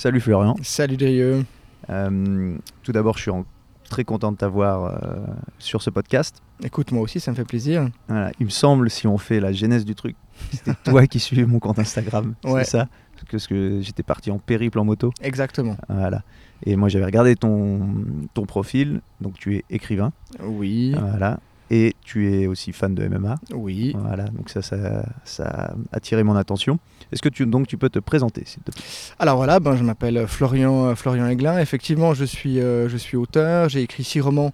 Salut Florian. Salut Drieux. Euh, tout d'abord, je suis en- très content de t'avoir euh, sur ce podcast. Écoute, moi aussi, ça me fait plaisir. Voilà, il me semble, si on fait la genèse du truc, c'était toi qui suivais mon compte Instagram. Ouais. C'est ça? Parce que, parce que j'étais parti en périple en moto. Exactement. Voilà. Et moi, j'avais regardé ton, ton profil. Donc, tu es écrivain. Oui, Voilà. Et tu es aussi fan de MMA. oui. Voilà. Donc, ça, ça, ça a attiré mon attention. Est-ce que tu, donc, tu peux te présenter, s'il te plaît? Alors voilà, ben, je m'appelle Florian, euh, Florian Aiglin. Effectivement, je suis, euh, je suis auteur. J'ai écrit six romans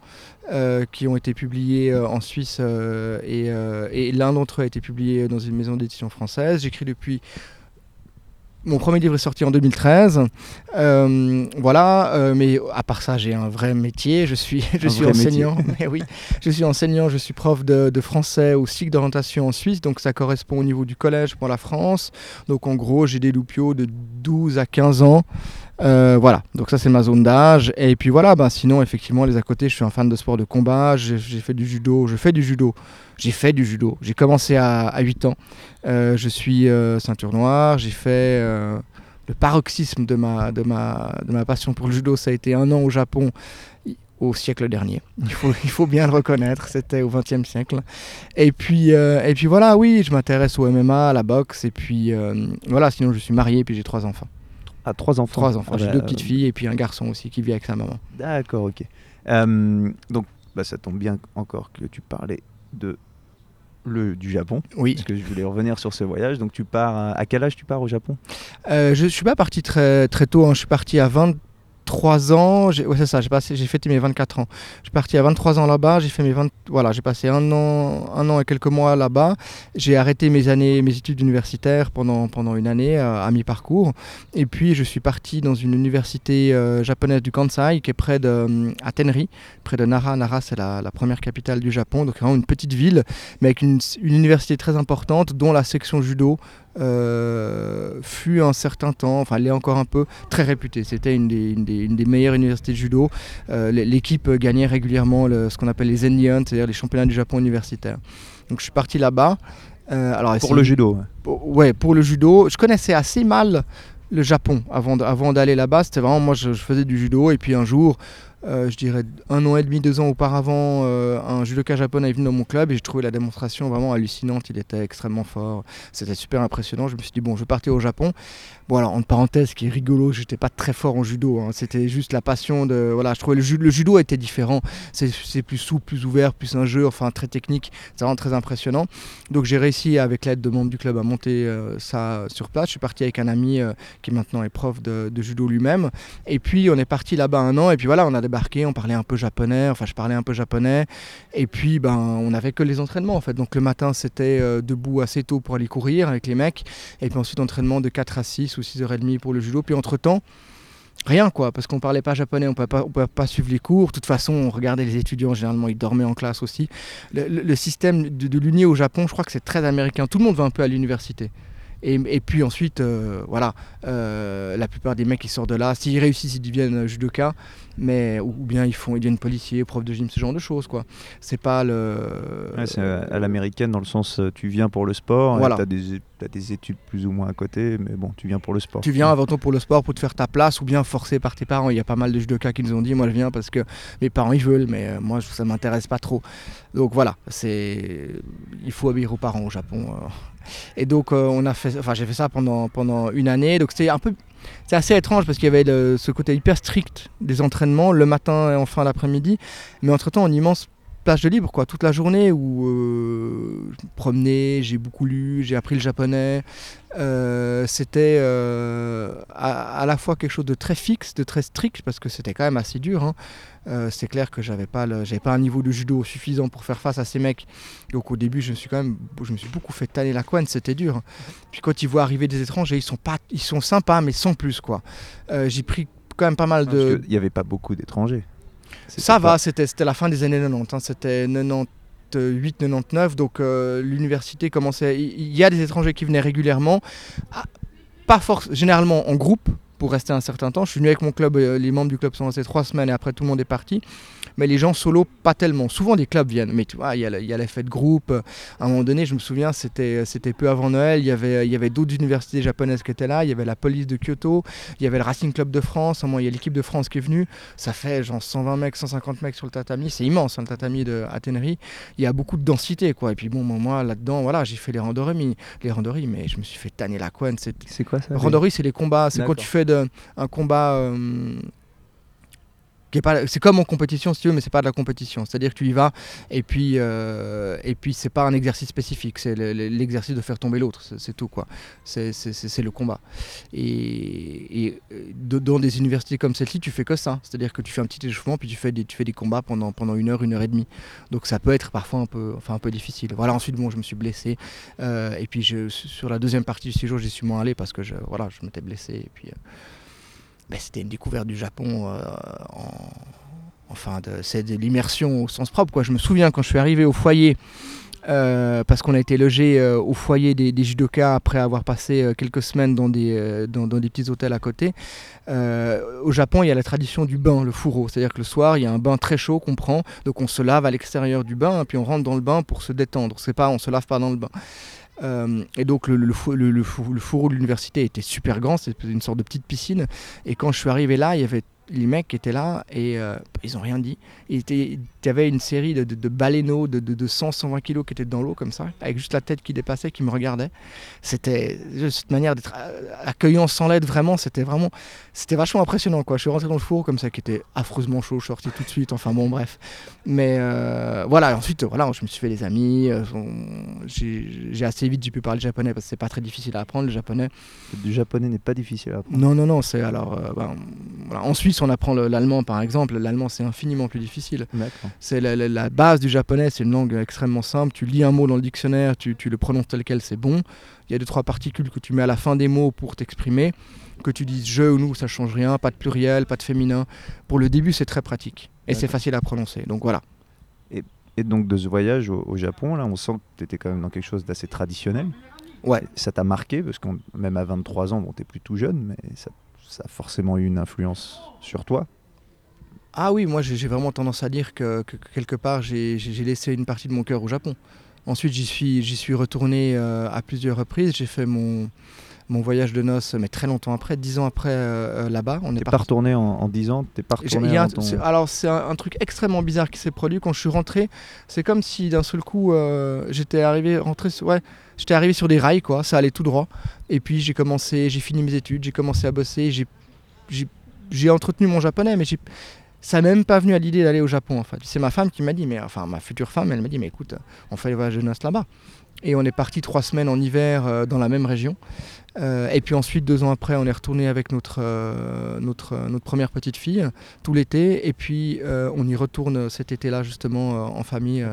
euh, qui ont été publiés en Suisse et, et l'un d'entre eux a été publié dans une maison d'édition française. J'écris depuis. Mon premier livre est sorti en 2013. Euh, voilà, euh, mais à part ça, j'ai un vrai métier. Je suis, je Un suis vrai enseignant. Mais oui, je suis enseignant, je suis prof de, de français au cycle d'orientation en Suisse, donc ça correspond au niveau du collège pour la France. Donc en gros, j'ai des loupiaux de 12 à 15 ans. Euh, voilà, donc ça c'est ma zone d'âge. Et puis voilà, ben, sinon effectivement les à côté, je suis un fan de sport de combat, j'ai fait du judo, je fais du judo, j'ai fait du judo. J'ai commencé à, à 8 ans, Euh, je suis euh, ceinture noire, j'ai fait le paroxysme de ma, de, ma, de ma passion pour le judo, ça a été un an au Japon au siècle dernier. Il faut, il faut bien le reconnaître, c'était au XXe siècle. Et puis, et puis voilà, oui, je m'intéresse au MMA, à la boxe, et puis voilà, sinon je suis marié, et puis j'ai trois enfants. À trois enfants. Trois enfants. Ah J'ai bah, deux petites filles et puis un garçon aussi qui vit avec sa maman. D'accord, ok. Euh, donc, bah, ça tombe bien encore que tu parlais de le, du Japon, Oui. parce que je voulais revenir sur ce voyage. Donc, tu pars à, à quel âge tu pars au Japon? Euh, je suis pas parti très, très tôt. hein. Je suis parti à 23 ans. J'ai- Ouais, ça. J'ai passé, j'ai fêté mes 24 ans. Je suis parti à 23 ans là-bas. J'ai fait mes 20, voilà, j'ai passé un an, un an et quelques mois là-bas. J'ai arrêté mes années, mes études universitaires pendant, pendant une année euh, à mi-parcours. Et puis je suis parti dans une université euh, japonaise du Kansai qui est près de à près de Nara. Nara, c'est la, première capitale du Japon. Donc vraiment une petite ville, mais avec une université très importante, dont la section judo euh, fut un certain temps, enfin elle est encore un peu très réputée. C'était une des, une des- une des meilleures universités de judo. Euh, L'équipe gagnait régulièrement le- ce qu'on appelle les Zennion, c'est-à-dire les championnats du Japon universitaires. Donc je suis parti là-bas. Euh, alors Pour le judo. ouais. pour- ouais, pour le judo, je connaissais assez mal le Japon avant, d'aller là-bas. C'était vraiment, moi, je, je faisais du judo. Et puis un jour, euh, je dirais un an et demi, deux ans auparavant, euh, un judoka japonais est venu dans mon club et j'ai trouvé la démonstration vraiment hallucinante. Il était extrêmement fort. C'était super impressionnant. Je me suis dit, bon, je vais partir au Japon. Bon, alors, en parenthèse, ce qui est rigolo, j'étais pas très fort en judo. hein. C'était juste la passion de. Voilà, je trouvais le, le judo était différent. C'est plus souple, plus ouvert, plus un jeu, enfin, très technique. C'est vraiment très impressionnant. Donc j'ai réussi avec l'aide de membres du club à monter euh, ça sur place. Je suis parti avec un ami qui maintenant est prof de, de judo lui-même. Et puis on est parti là-bas un an. Et puis voilà, on a débarqué, on parlait un peu japonais. Enfin, je parlais un peu japonais. Et puis ben, on n'avait que les entraînements en fait. Donc le matin c'était euh, debout assez tôt pour aller courir avec les mecs. Et puis ensuite entraînement de 4 à 6 ou 6h30 pour le judo. Puis entre temps. Rien quoi, parce qu'on parlait pas japonais, on ne pouvait pas, pouvait pas suivre les cours. De toute façon, on regardait les étudiants, généralement ils dormaient en classe aussi. Le, système de, de au Japon, je crois que c'est très américain. Tout le monde va un peu à l'université. Et, et puis ensuite, euh, voilà, euh, la plupart des mecs qui sortent de là, s'ils réussissent, ils deviennent judoka, mais ou, ou bien ils font, ils deviennent policiers, profs de gym, ce genre de choses quoi. C'est pas le. Ouais, c'est à l'américaine, dans le sens, euh, tu viens pour le sport, Voilà. tu as, des t'as des études plus ou moins à côté, mais bon, tu viens pour le sport. Tu viens avant tout pour le sport, pour te faire ta place, ou bien forcé par tes parents. Il y a pas mal de judokas qui nous ont dit, moi je viens parce que mes parents ils veulent, mais moi ça m'intéresse pas trop. Donc voilà, c'est il faut obéir aux parents au Japon. euh. Et donc euh, on a fait, enfin j'ai fait ça pendant une année. C'était c'est assez étrange parce qu'il y avait ce côté hyper strict des entraînements le matin et en fin l'après-midi, mais entre temps une immense plage de libre quoi toute la journée où euh, je me promenais j'ai beaucoup lu j'ai appris le japonais euh, c'était euh, à, à la fois quelque chose de très fixe, de très strict, parce que c'était quand même assez dur. hein. Euh, c'est clair que j'avais pas, le- j'avais pas un niveau de judo suffisant pour faire face à ces mecs. Donc au début, je me suis quand même, je me suis beaucoup fait tanner la couenne, c'était dur. Puis quand ils voient arriver des étrangers, ils sont pas, ils sont sympas, mais sans plus quoi. J'ai pris quand même pas mal Parce de. qu'il n'y avait pas beaucoup d'étrangers. Ça va, c'était la fin des années 90, hein, c'était 98, 99, donc euh, l'université commençait. Il y a des étrangers qui venaient régulièrement, Ah, pas forcément, généralement en groupe, pour rester un certain temps. Je suis venu avec mon club, euh, les membres du club sont restés trois semaines et après tout le monde est parti. Mais les gens solo, pas tellement. Souvent des clubs viennent, mais tu vois, il y, a l'effet de groupe. À un moment donné, je me souviens, c'était, peu avant Noël, il y avait, il y avait d'autres universités japonaises qui étaient là, il y avait la police de Kyoto, il y avait le Racing Club de France, il y a l'équipe de France qui est venue. Ça fait genre 120 mecs, 150 mecs sur le tatami, c'est immense hein, le tatami de Athénerie. Il y a beaucoup de densité, quoi. Et puis bon, moi là-dedans, voilà, j'ai fait les randonnées, les randonnées, mais je me suis fait tanner la couenne. C'est, quoi ça Randonnées, c'est les combats, c'est quand tu fais de, un combat. Euh, c'est comme en compétition si tu veux, mais c'est pas de la compétition. C'est-à-dire que tu y vas et puis euh, et puis c'est pas un exercice spécifique, c'est l'exercice de faire tomber l'autre, c'est tout quoi. C'est le combat. Et, dans des universités comme celle-ci, tu fais que ça. C'est-à-dire que tu fais un petit échauffement puis tu fais des tu fais des combats pendant pendant une heure, une heure et demie. Donc ça peut être parfois un peu enfin un peu difficile. Voilà. Ensuite bon, je me suis blessé euh, et puis sur la deuxième partie du séjour, j'y suis moins allé parce que je voilà, je m'étais blessé et puis. Euh, ben, c'était une découverte du Japon euh, enfin c'est de l'immersion au sens propre. Je me souviens quand je suis arrivé au foyer euh, parce qu'on a été logé euh, au foyer des, judokas après avoir passé quelques semaines dans des, des petits hôtels à côté. au Japon, il y a la tradition du bain, le fourreau. C'est-à-dire que le soir, il y a un bain très chaud qu'on prend. Donc on se lave à l'extérieur du bain, puis on rentre dans le bain pour se détendre. C'est pas, on se lave pas dans le bain. Euh, et donc le, le, le, fourreau de l'université était super grand, c'était une sorte de petite piscine. Et quand je suis arrivé là, il y avait les mecs étaient là et euh, ils n'ont rien dit. Il y avait une série de, de, de baleineaux de, de, 100-120 kilos qui étaient dans l'eau comme ça, avec juste la tête qui dépassait, qui me regardait. C'était cette manière d'être euh, accueillant sans l'aide, vraiment, c'était vraiment, c'était vachement impressionnant. Quoi. Je suis rentré dans le four comme ça, qui était affreusement chaud, je suis sorti tout de suite, enfin bon, bref. Mais euh, voilà, ensuite, voilà, je me suis fait des amis. j'ai assez vite, pu parler japonais parce que c'est pas très difficile à apprendre le japonais. Du japonais n'est pas difficile à apprendre. Non, non, non, c'est alors, ben, voilà, en Suisse, on apprend l'allemand par exemple, l'allemand c'est infiniment plus difficile. C'est la, base du japonais, c'est une langue extrêmement simple. Tu lis un mot dans le dictionnaire, tu, le prononces tel quel, c'est bon. Il y a deux trois particules que tu mets à la fin des mots pour t'exprimer. Que tu dises je ou nous, ça change rien, pas de pluriel, pas de féminin. Pour le début, c'est très pratique et c'est facile à prononcer. Donc voilà. Et, donc de ce voyage au, Japon, là, on sent que tu étais quand même dans quelque chose d'assez traditionnel. Ouais. Ça t'a marqué parce que même à 23 ans, bon, t'es plus tout jeune, mais ça ça a forcément eu une influence sur toi Ah oui, moi j'ai vraiment tendance à dire que, quelque part j'ai laissé une partie de mon cœur au Japon. Ensuite j'y suis, suis retourné euh, à plusieurs reprises, j'ai fait mon, mon voyage de noces, mais très longtemps après, dix ans après euh, euh, là-bas. On n'est pas retourné en, dix ans T'es pas retourné en Alors c'est un, truc extrêmement bizarre qui s'est produit quand je suis rentré. C'est comme si d'un seul coup j'étais arrivé, rentré, ouais, j'étais arrivé sur des rails, quoi. Ça allait tout droit. Et puis j'ai commencé, j'ai fini mes études, j'ai commencé à bosser, j'ai entretenu mon japonais, mais ça n'est même pas venu à l'idée d'aller au Japon en fait. C'est ma femme qui m'a dit, mais enfin ma future femme, elle m'a dit, mais écoute, on fait voyages de noces là-bas. Et on est parti trois semaines en hiver euh, dans la même région. Euh, et puis ensuite, deux ans après, on est retourné avec notre, euh, notre, notre première petite fille tout l'été. Et puis on y retourne cet été-là justement en famille.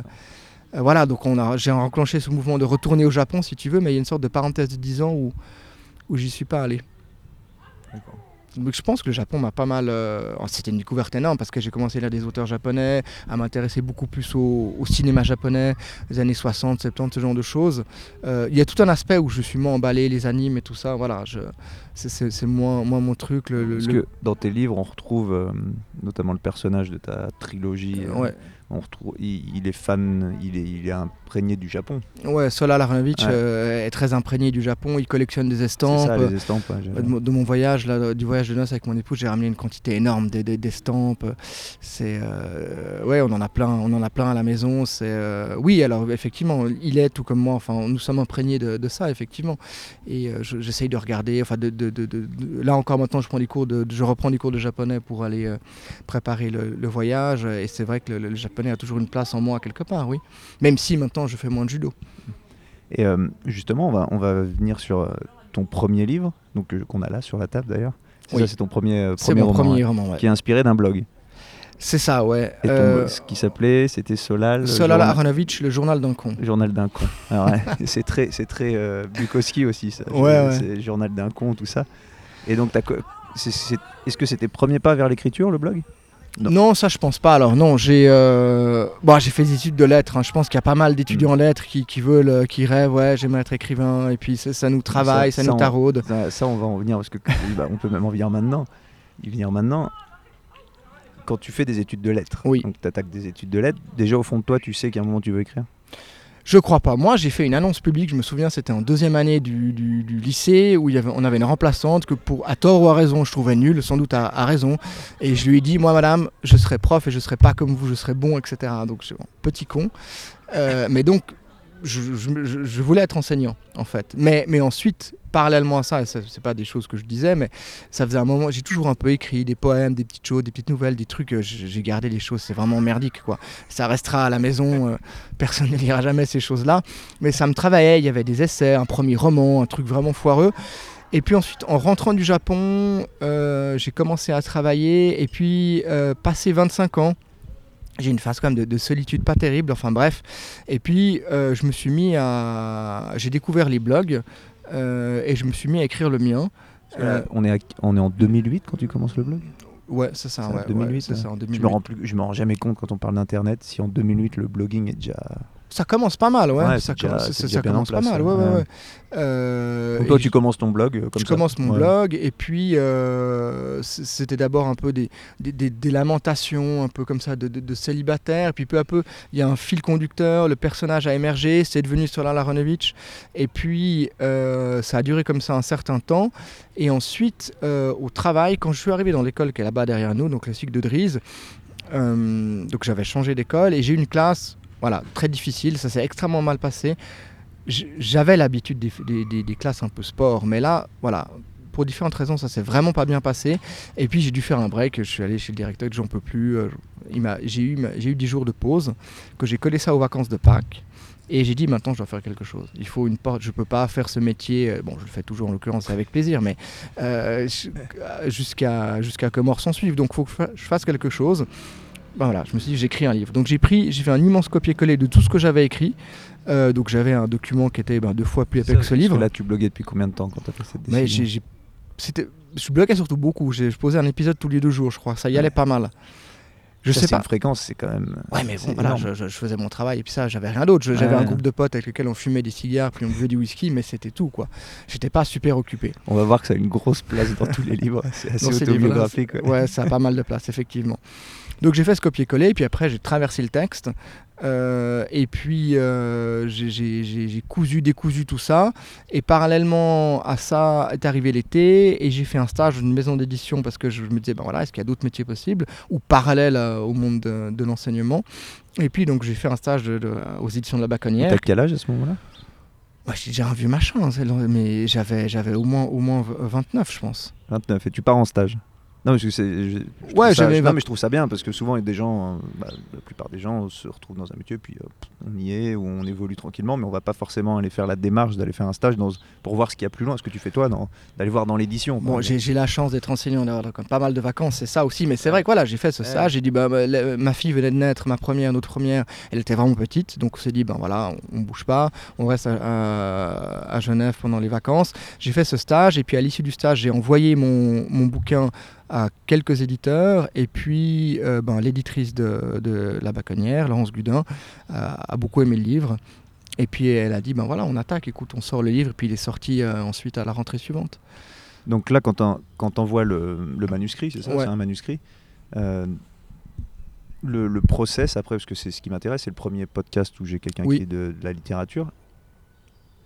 voilà, donc j'ai enclenché ce mouvement de retourner au Japon si tu veux, mais il y a une sorte de parenthèse de 10 ans où où j'y suis pas allé. Donc je pense que le Japon m'a pas mal. Euh, oh, c'était une découverte énorme parce que j'ai commencé à lire des auteurs japonais, à m'intéresser beaucoup plus au, cinéma japonais, les années 60, 70, ce genre de choses. Euh, il y a tout un aspect où je suis moins emballé, les animes et tout ça. Voilà, c'est moins, moins mon truc. Le, parce que dans tes livres, on retrouve euh, notamment le personnage de ta trilogie. Ouais on retrouve, il, est fan, il est, il est imprégné du Japon. Ouais, Sola Larnovich euh, est très imprégné du Japon. Il collectionne des estampes. Ça, les estampes de, mon voyage, là, du voyage de noces avec mon épouse, j'ai ramené une quantité énorme d'estampes. C'est, euh, ouais, on en a plein, on en a plein à la maison. C'est, euh, oui, alors effectivement, il est tout comme moi. Enfin, nous sommes imprégnés de, ça, effectivement. Et j'essaye de regarder. Enfin, de, là encore maintenant, je prends des cours de, je reprends des cours de japonais pour aller préparer le, voyage. Et c'est vrai que le, le japonais a toujours une place en moi quelque part, oui. Même si maintenant je fais moins de judo. Et euh, justement, on va, on va venir sur euh, ton premier livre, donc euh, qu'on a là sur la table d'ailleurs. C'est ça, c'est ton premier, premier mon roman, premier roman qui est inspiré d'un blog. C'est ça, ouais. Et ton, ce qui s'appelait, c'était Solal. Solal Aronovitch, le journal d'un con. Le journal d'un con. c'est très, c'est très Bukowski aussi, ça. Ouais, C'est journal d'un con, tout ça. Et donc, est-ce que c'était premier pas vers l'écriture, le blog? Non. ça je pense pas. Alors non, j'ai euh, bon, j'ai fait des études de lettres. hein. Je pense qu'il y a pas mal d'étudiants Mm. en lettres qui, qui veulent, euh, qui rêvent, ouais, j'aimerais être écrivain. Et puis ça, ça nous travaille, ça, ça, nous on- taraude. Ça, ça, on va en venir parce que bah, on peut même en venir maintenant. Y venir maintenant. Quand tu fais des études de lettres, Oui. donc tu attaques des études de lettres, déjà au fond de toi, tu sais qu'à un moment tu veux écrire? Je crois pas. Moi, j'ai fait une annonce publique. Je me souviens, c'était en deuxième année du, lycée où on avait une remplaçante que, pour à tort ou à raison, je trouvais nulle, sans doute à, raison. Et je lui ai dit, moi, madame, je serai prof et je serai pas comme vous, je serai bon, etc. Donc, petit con. Euh, mais donc, je, voulais être enseignant, en fait. Mais, mais ensuite, parallèlement à ça, et c'est pas des choses que je disais, mais ça faisait un moment, j'ai toujours un peu écrit des poèmes, des petites choses, des petites nouvelles, des trucs. euh, J'ai j'ai gardé les choses, c'est vraiment merdique, quoi. Ça restera à la maison. euh, personne ne lira jamais ces choses-là. Mais ça me travaillait, il y avait des essais, un premier roman, un truc vraiment foireux. Et puis ensuite, en rentrant du Japon, euh, j'ai commencé à travailler. Et puis, euh, passé 25 ans, j'ai une phase quand même de, de solitude pas terrible, enfin bref. Et puis, euh, je me suis mis à... J'ai découvert les blogs euh, et je me suis mis à écrire le mien. Là, on, est à- on est en 2008 quand tu commences le blog? Ouais, c'est ça, ouais, ouais, 2008, c'est ouais. ça, en Je 2008. me rends plus, je me rends jamais compte quand on parle d'internet si en 2008 le blogging est déjà. Ça commence pas mal, ouais. Ouais, ça déjà- commence, ça- ça pas mal, ouais. Euh, Donc toi tu commences ton blog euh, comme je ça. commence mon blog et puis euh, c'était d'abord un peu des, des, des- des lamentations, un peu comme ça, de, de, de célibataire. Et puis peu à peu, il y a un fil conducteur, le personnage a émergé, c'est devenu Sola Laronovitch. Et puis euh, ça a duré comme ça un certain temps. Et ensuite, au travail, quand je suis arrivé dans l'école qui est là-bas derrière nous, donc le cycle de Drise, euh, donc j'avais changé d'école et j'ai eu une classe voilà, très difficile, ça s'est extrêmement mal passé. J'avais l'habitude des, classes un peu sport, mais là, voilà, pour différentes raisons, ça s'est vraiment pas bien passé. Et puis j'ai dû faire un break, je suis allé chez le directeur, j'en peux plus. euh, J'ai eu, eu 10 jours de pause, que j'ai collé ça aux vacances de Pâques. Et j'ai dit maintenant je dois faire quelque chose. Il faut une porte. Je peux pas faire ce métier. euh, Bon, je le fais toujours en l'occurrence avec plaisir, mais euh, jusqu'à jusqu'à que mort s'en suive. Donc faut que je fasse quelque chose. Ben voilà, je me suis dit j'écris un livre. Donc j'ai pris, j'ai fait un immense copier-coller de tout ce que j'avais écrit. Euh, donc j'avais un document qui était ben, deux fois plus épais que ce Parce que livre. Là tu bloguais depuis combien de temps quand tu as fait cette Mais décision? j'ai- c'était, je bloquais surtout beaucoup. Je posais un épisode tous les deux jours, je crois. Ça y allait Ouais. pas mal. Je Ça, sais pas. une fréquence, c'est quand même. Ouais, mais bon, voilà, je, je- je faisais mon travail et puis ça, j'avais rien d'autre. J'avais Ouais. un groupe de potes avec lesquels on fumait des cigares, puis on buvait du whisky, mais c'était tout, quoi. J'étais pas super occupé. On va voir que ça a une grosse place dans tous les livres. C'est assez autobiographique. ouais. Ouais, ça a pas mal de place, effectivement. Donc j'ai fait ce copier-coller, et puis après j'ai traversé le texte, euh, et puis euh, j'ai- cousu, décousu tout ça, et parallèlement à ça est arrivé l'été, et j'ai fait un stage dans une maison d'édition parce que je me disais, ben voilà, est-ce qu'il y a d'autres métiers possibles, ou parallèles euh, au monde de, de l'enseignement? Et puis donc j'ai fait un stage de- de- aux éditions de la Baconnière. T'as quel âge à ce moment-là? Ouais, j'ai déjà un vieux machin, hein, mais j'avais j'avais au moins, au moins 29, je pense. 29. Et tu pars en stage? Non, parce que c'est. je- Ouais, ça- Non, mais je trouve ça bien parce que souvent, il y a des gens. euh, bah, la plupart des gens se retrouvent dans un métier, puis on y est, ou on évolue tranquillement, mais on va pas forcément aller faire la démarche d'aller faire un stage dans, pour voir ce qu'il y a plus loin. Ce que tu fais toi, d'aller voir dans l'édition. Bon, j'ai j'ai la chance d'être enseignant, d'avoir pas mal de vacances, c'est ça aussi. Mais c'est vrai que voilà, j'ai fait ce stage. J'ai dit, bah, bah, la- ma fille venait de naître, ma première, notre première, elle était vraiment petite. Donc on s'est dit, ben voilà, on, on bouge pas, on reste à, à- à Genève pendant les vacances. J'ai fait ce stage et puis à l'issue du stage, j'ai envoyé mon, mon bouquin à quelques éditeurs. Et puis euh, ben, l'éditrice de, de La Baconnière, Laurence Gudin, a, beaucoup aimé le livre. Et puis elle a dit, ben voilà, on attaque, écoute, on sort le livre. Et puis il est sorti euh, ensuite à la rentrée suivante. Donc là, quand on, quand on voit le, le manuscrit, c'est ça Ouais. C'est un manuscrit. euh, le, le process, après, parce que c'est ce qui m'intéresse, c'est le premier podcast où j'ai quelqu'un Oui. qui est de, de la littérature.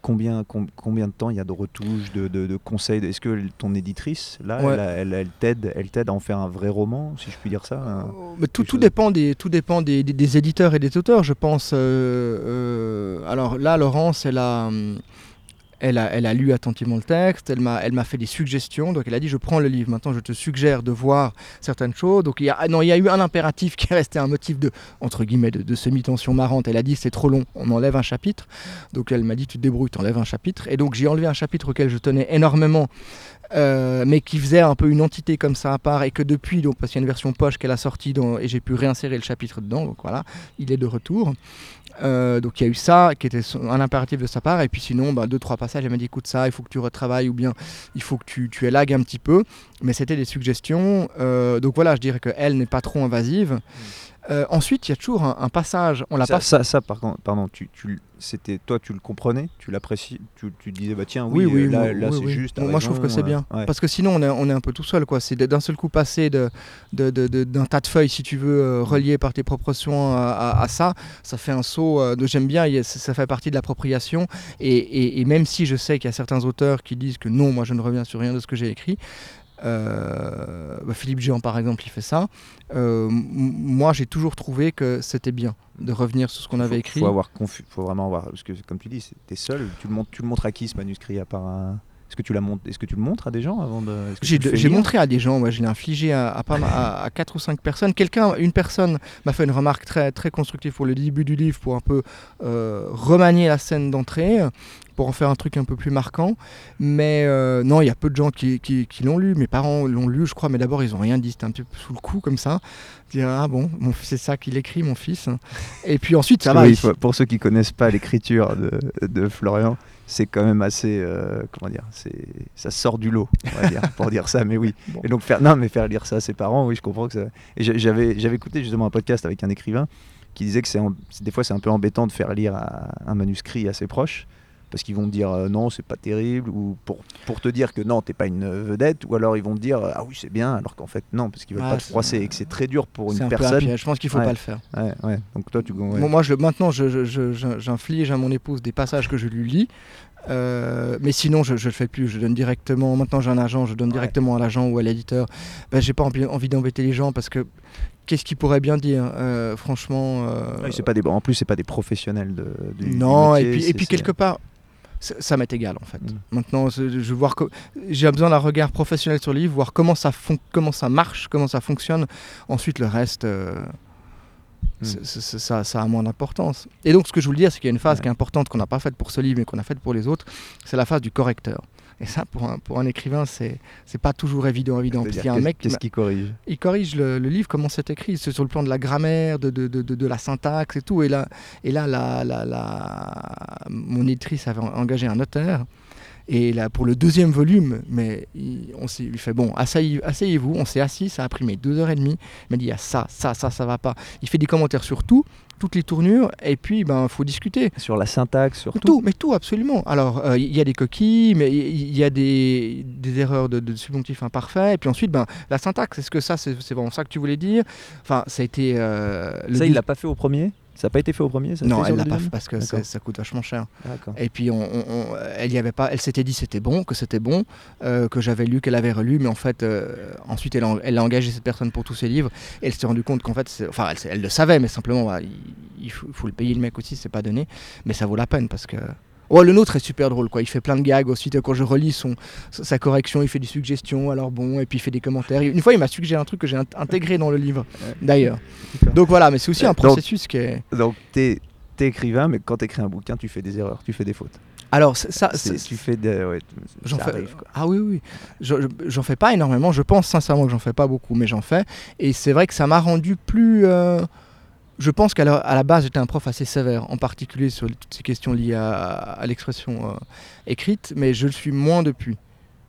Combien, com- combien de temps il y a de retouches, de, de- de conseils Est-ce que ton éditrice, là, Ouais. elle, elle, elle t'aide elle t'aide à en faire un vrai roman, si je puis dire ça un- Mais tout, tout dépend, des, tout dépend des, des- des éditeurs et des auteurs, je pense. euh, euh, alors là, Laurence, elle a, hum, elle, a, elle a lu attentivement le texte, elle m'a fait des suggestions. Donc elle a dit Je prends le livre, maintenant je te suggère de voir certaines choses. Donc il y a, non, il y a eu un impératif qui est resté un motif de, entre guillemets, de, semi-tension marrante. Elle a dit C'est trop long, on enlève un chapitre. Donc elle m'a dit Tu te débrouilles, tu enlèves un chapitre. Et donc j'ai enlevé un chapitre auquel je tenais énormément. euh, mais qui faisait un peu une entité comme ça à part et que depuis, donc, parce qu'il y a une version poche qu'elle a sortie et j'ai pu réinsérer le chapitre dedans, donc voilà, il est de retour. Euh, donc il y a eu ça qui était un impératif de sa part. Et puis sinon, bah, deux, trois passages, elle m'a dit écoute ça, il faut que tu retravailles ou bien il faut que tu, tu élagues un petit peu. Mais c'était des suggestions. Euh, donc voilà, je dirais qu'elle n'est pas trop invasive. Mm. Euh, ensuite, il y a toujours un, passage. On l'a ça, pas. Ça, ça, par contre, pardon, tu, tu c'était toi, tu le comprenais, tu l'apprécies, tu, tu disais bah tiens, oui, oui, là, là c'est juste. moi, je trouve que c'est bien, parce que sinon, on est, on est un peu tout seul, quoi. C'est d'un seul coup passer de, d'un de, de, tas de feuilles, si tu veux, euh, relié par tes propres soins à, à, ça, ça fait un saut. Euh, de j'aime bien, ça fait partie de l'appropriation, et, et, et, même si je sais qu'il y a certains auteurs qui disent que non, moi, je ne reviens sur rien de ce que j'ai écrit. Euh, bah, Philippe Jean, par exemple, il fait ça. Euh, moi, j'ai toujours trouvé que c'était bien de revenir sur ce qu'on avait écrit. Faut avoir faut vraiment avoir parce que comme tu dis, t'es seul. Tu le montres, tu le montres à qui ce manuscrit à part Est-ce que tu Est-ce que tu le montres à des gens avant de J'ai montré à des gens. Moi, je l'ai infligé à, à, à, à, 4 ou 5 personnes. Quelqu'un, une personne, m'a fait une remarque très très constructive pour le début du livre, pour un peu euh, remanier la scène d'entrée pour en faire un truc un peu plus marquant. Mais euh, non, il y a peu de gens qui, qui, l'ont lu. Mes parents l'ont lu, je crois, mais d'abord, ils n'ont rien dit. C'était un peu sous le coup, comme ça. Dire, ah bon, c'est ça qu'il écrit, mon fils. Et puis ensuite, ça va. pour ceux qui connaissent pas l'écriture de, de, Florian, c'est quand même assez euh, comment dire c'est ça sort du lot on va dire, pour dire ça mais oui. Et donc faire non mais faire lire ça à ses parents oui je comprends que ça j'avais j'avais écouté justement un podcast avec un écrivain qui disait que c'est des fois c'est un peu embêtant de faire lire un manuscrit à ses proches parce qu'ils vont te dire euh, non, c'est pas terrible, ou pour, pour te dire que non, t'es pas une vedette, ou alors ils vont te dire ah oui, c'est bien, alors qu'en fait non, parce qu'ils veulent pas te froisser et que c'est très dur pour une personne. je pense qu'il faut pas le faire. Ouais, Donc toi, tu. moi, je, maintenant, j'inflige à mon épouse des passages que je lui lis. Euh, mais sinon, je ne le fais plus. Je donne directement. Maintenant, j'ai un agent, je donne directement à l'agent ou à l'éditeur. Ben, j'ai pas envie, d'embêter les gens parce que qu'est-ce qu'ils pourraient bien dire euh, Franchement. c'est pas des, en plus, c'est pas des professionnels de, du, Non, et puis, et puis quelque part, ça m'est égal en fait. Mm. Maintenant, je voir j'ai besoin d'un regard professionnel sur le livre, voir comment ça, comment ça marche, comment ça fonctionne. Ensuite, le reste, euh, mm. ça, ça, a moins d'importance. Et donc, ce que je voulais dire, c'est qu'il y a une phase qui est importante qu'on n'a pas faite pour ce livre, mais qu'on a faite pour les autres. C'est la phase du correcteur. Et ça, pour un, pour un écrivain, c'est pas toujours évident. évident parce qu'il y a un mec qu'est-ce qu'il corrige Il corrige le, livre, comment c'est écrit. C'est sur le plan de la grammaire, de, de, de, de, la syntaxe et tout. Et là, et là la, la, la, mon éditrice avait engagé un notaire. Et là, pour le deuxième volume, mais il, on s'est, il fait bon, asseyez-vous. On s'est assis, ça a pris mes deux heures et demie. Il m'a dit, il y a ça, ça, ça, ça va pas. Il fait des commentaires sur tout toutes les tournures, et puis ben faut discuter. Sur la syntaxe, sur tout. mais tout, absolument. Alors, euh, il y a des coquilles, mais il y, a des, erreurs de, de, subjonctif imparfait, et puis ensuite, ben, la syntaxe, est-ce que ça, c'est vraiment ça que tu voulais dire? Enfin, ça a été... Euh, ça, il l'a pas fait au premier? Ça n'a pas été fait au premier Non, elle l'a pas fait parce que ça, coûte vachement cher. Et puis, on, elle y avait pas, elle s'était dit c'était bon, que c'était bon, euh, que j'avais lu, qu'elle avait relu, mais en fait, euh, ensuite, elle a, elle a, engagé cette personne pour tous ses livres. Et elle s'est rendue compte qu'en fait, enfin, elle, le savait, mais simplement, il, faut, il, faut, le payer le mec aussi, c'est pas donné. Mais ça vaut la peine parce que Oh, le nôtre est super drôle, quoi. Il fait plein de gags aussi. Quand je relis son, sa correction, il fait des suggestions, alors bon, et puis il fait des commentaires. Une fois, il m'a suggéré un truc que j'ai intégré dans le livre, d'ailleurs. Donc voilà, mais c'est aussi un processus qui est. Donc, t'es es écrivain, mais quand t'écris un bouquin, tu fais des erreurs, tu fais des fautes. Alors ça, tu fais des, ouais, j'en fais. Ah oui oui, j'en fais pas énormément. Je pense sincèrement que j'en fais pas beaucoup, mais j'en fais. Et c'est vrai que ça m'a rendu plus. Euh, je pense qu'à la, base, j'étais un prof assez sévère, en particulier sur toutes ces questions liées à, l'expression euh, écrite, mais je le suis moins depuis.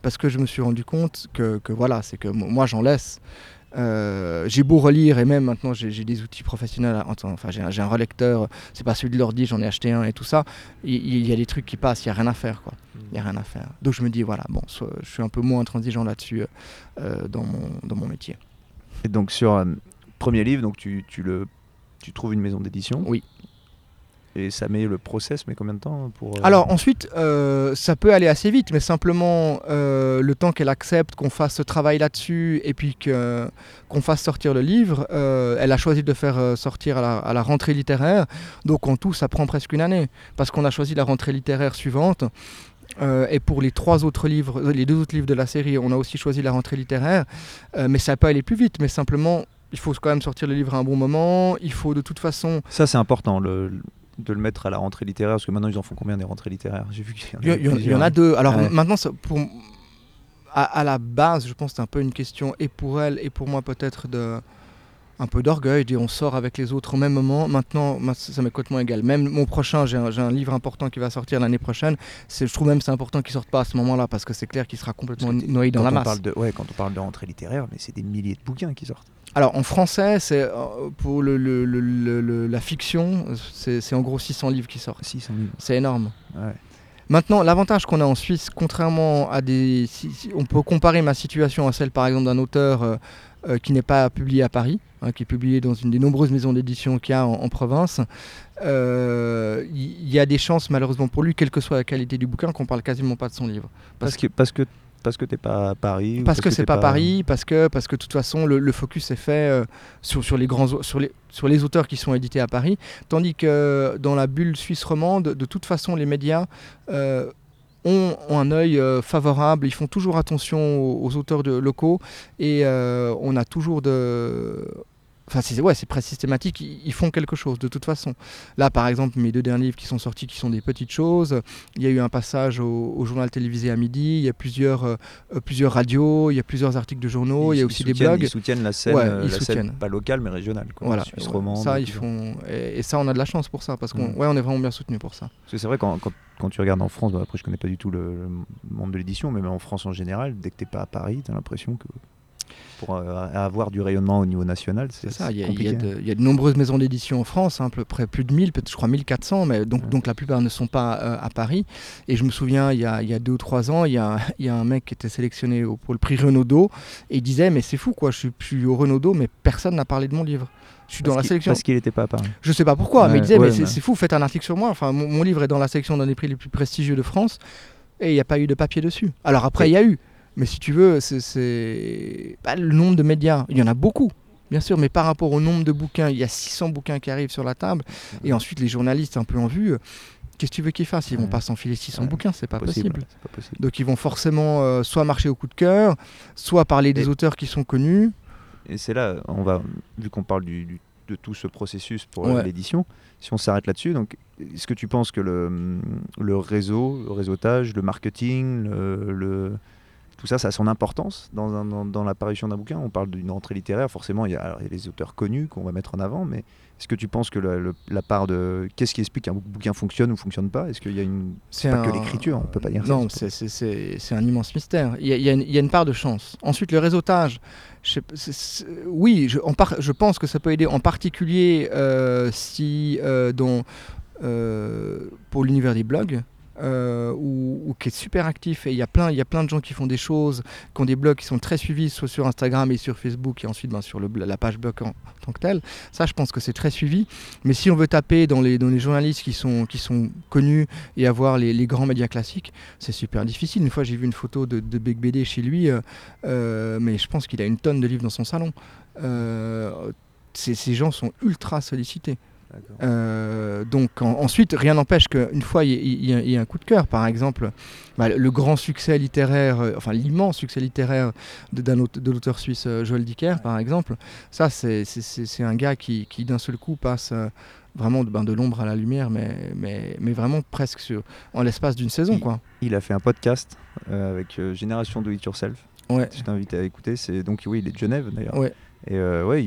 Parce que je me suis rendu compte que, voilà, c'est que moi, j'en laisse. Euh, j'ai beau relire et même maintenant j'ai des outils professionnels. Enfin, j'ai un, relecteur, c'est pas celui de l'ordi, j'en ai acheté un et tout ça. Il, y a des trucs qui passent, il y a rien à faire quoi. Il y a rien à faire. Donc je me dis voilà, bon, je suis un peu moins intransigeant là-dessus euh, dans, mon, métier. Et donc sur premier livre, donc tu le tu trouves une maison d'édition. Oui. Et ça met le process, mais combien de temps pour euh, Alors ensuite, euh, ça peut aller assez vite, mais simplement euh, le temps qu'elle accepte qu'on fasse ce travail là-dessus et puis qu'on fasse sortir le livre, elle a choisi de faire sortir à la, à la, rentrée littéraire. Donc en tout, ça prend presque une année parce qu'on a choisi la rentrée littéraire suivante. et pour les trois autres livres, les deux autres livres de la série, on a aussi choisi la rentrée littéraire. mais ça peut aller plus vite, mais simplement il faut quand même sortir le livre à un bon moment. Il faut de toute façon. Ça, c'est important. Le, de le mettre à la rentrée littéraire parce que maintenant ils en font combien des rentrées littéraires? J'ai vu qu'il y, en a deux. Alors maintenant, pour, à, la base, je pense que c'est un peu une question et pour elle et pour moi peut-être de un peu d'orgueil, on sort avec les autres au même moment. Maintenant, ça m'est complètement égal. Même mon prochain, j'ai un, livre important qui va sortir l'année prochaine. Je trouve même c'est important qu'il sorte pas à ce moment-là parce que c'est clair qu'il sera complètement noyé dans la masse. Parle de, ouais, quand on parle de rentrée littéraire, mais c'est des milliers de bouquins qui sortent. Alors en français, c'est euh, pour le, la fiction, c'est en gros 600 livres qui sortent. 600 livres. C'est énorme. Maintenant, l'avantage qu'on a en Suisse, contrairement à des... on peut comparer ma situation à celle par exemple d'un auteur euh, euh, qui n'est pas publié à Paris, hein, qui est publié dans une des nombreuses maisons d'édition qu'il y a en, province. Il y, a des chances malheureusement pour lui, quelle que soit la qualité du bouquin, qu'on parle quasiment pas de son livre. Parce, que, parce que parce que tu n'es pas à Paris Parce, que, c'est pas, Paris, parce que parce que de toute façon le, focus est fait euh, sur, sur les grands sur les sur les auteurs qui sont édités à Paris, tandis que dans la bulle suisse romande, de toute façon les médias euh, ont, un œil euh, favorable, ils font toujours attention aux, aux auteurs de, locaux. Et on a toujours de Enfin, c'est ouais, presque systématique, ils, font quelque chose de toute façon. Là, par exemple, mes deux derniers livres qui sont sortis, qui sont des petites choses, il y a eu un passage au, journal télévisé à midi, il y a plusieurs, euh, euh, plusieurs radios, il y a plusieurs articles de journaux, il y a aussi des blogs. Ils soutiennent la scène, euh, la scène pas locale, mais régionale. Quoi, voilà, ça, ils font... Et, ça, on a de la chance pour ça, parce qu'on mm. ouais, on est vraiment bien soutenu pour ça. c'est vrai, quand, quand, quand, tu regardes en France, après, je connais pas du tout le, le monde de l'édition, mais en France en général, dès que tu n'es pas à Paris, tu as l'impression que pour euh, avoir du rayonnement au niveau national. C'est ça. Il y, a de nombreuses maisons d'édition en France, hein, à peu près plus de 1000, peut-être je crois 1400, mais donc, donc la plupart ne sont pas euh, à Paris. Et je me souviens, il y a, il y a deux ou trois ans, il y a, il y a un mec qui était sélectionné pour le prix Renaudot et il disait Mais c'est fou, quoi, je suis, je au Renaudot, mais personne n'a parlé de mon livre. Je suis dans la sélection. Parce qu'il n'était pas à Paris. Je sais pas pourquoi, mais il disait Mais c'est fou, faites un article sur moi. Enfin, mon, livre est dans la sélection d'un des prix les plus prestigieux de France et il n'y a pas eu de papier dessus. Alors après, il y a eu. Mais si tu veux, c'est pas le nombre de médias. Il y en a beaucoup, bien sûr, mais par rapport au nombre de bouquins, il y a 600 bouquins qui arrivent sur la table. Et ensuite, les journalistes un peu en vue, qu'est-ce que tu veux qu'ils fassent? Ils vont pas s'enfiler 600 bouquins, c'est pas possible. pas possible. Donc ils vont forcément euh, soit marcher au coup de cœur, soit parler des auteurs qui sont connus. Et c'est là, on va, vu qu'on parle du, de tout ce processus pour l'édition, si on s'arrête là-dessus, donc est-ce que tu penses que le, le réseau, le réseautage, le marketing, le tout ça, ça a son importance dans, dans, l'apparition d'un bouquin. On parle d'une rentrée littéraire, forcément, il y, a, les auteurs connus qu'on va mettre en avant, mais est-ce que tu penses que la part de. Qu'est-ce qui explique qu'un bouquin fonctionne ou fonctionne pas? Est-ce qu'il y a une. C'est pas que l'écriture, on peut pas dire non, ça. Non, c'est un immense mystère. Il y, a, il, y a une, part de chance. Ensuite, le réseautage. oui, je, je, pense que ça peut aider, en particulier euh, si, euh, euh, pour l'univers des blogs, euh, ou, qui est super actif. Et il y a plein de gens qui font des choses qui ont des blogs qui sont très suivis soit sur Instagram et sur Facebook et ensuite ben, sur la page blog en, tant que telle. Ça je pense que c'est très suivi. Mais si on veut taper dans les, journalistes qui sont, connus et avoir les, grands médias classiques c'est super difficile. Une fois j'ai vu une photo de, de Big BD chez lui euh, euh, mais je pense qu'il a une tonne de livres dans son salon. Ces gens sont ultra sollicités euh, donc ensuite, rien n'empêche qu'une fois il y, a un coup de cœur, par exemple, bah, le grand succès littéraire, euh, enfin l'immense succès littéraire de, de l'auteur suisse euh, Joël Dicker, par exemple, ça c'est un gars qui, d'un seul coup passe vraiment de, ben, de l'ombre à la lumière, mais, mais, mais vraiment presque sur, en l'espace d'une saison. Il, quoi. il a fait un podcast avec Génération Do It Yourself. Ouais. Je t'invite à écouter. C'est donc oui, il est de Genève d'ailleurs. Ouais. Et euh, ouais,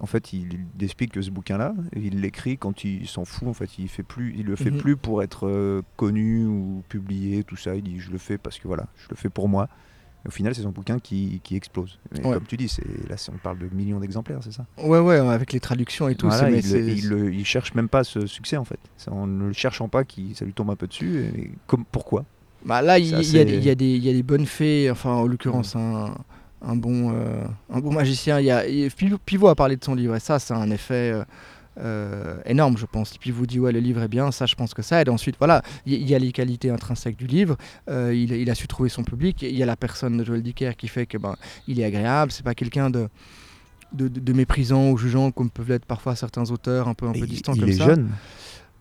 en fait, il, explique que ce bouquin-là, il l'écrit quand il s'en fout. En fait, il fait plus, il le fait mhm. plus pour être euh, connu ou publié, tout ça. Il dit, je le fais parce que voilà, je le fais pour moi. Et au final, c'est son bouquin qui, qui explose. Comme tu dis, là, on parle de millions d'exemplaires, c'est ça? Ouais, ouais, avec les traductions et tout. Voilà, il, il, il, cherche même pas ce succès en fait. en ne le cherchant pas, qui, ça lui tombe un peu dessus. Et, comme, pourquoi? Bah là, il y, y, y, a des bonnes fées, enfin en l'occurrence un, un bon, euh, un bon magicien. Il y a, Pivot a parlé de son livre et ça, c'est un effet euh, euh, énorme, je pense. Puis vous dit ouais, le livre est bien, ça, je pense que ça aide. Ensuite, voilà, il y, a les qualités intrinsèques du livre. il, a su trouver son public. Il y a la personne de Joël Dicker qui fait que ben, il est agréable. C'est pas quelqu'un de de, méprisant ou jugeant comme peuvent l'être parfois certains auteurs un peu un peu distants il comme est jeune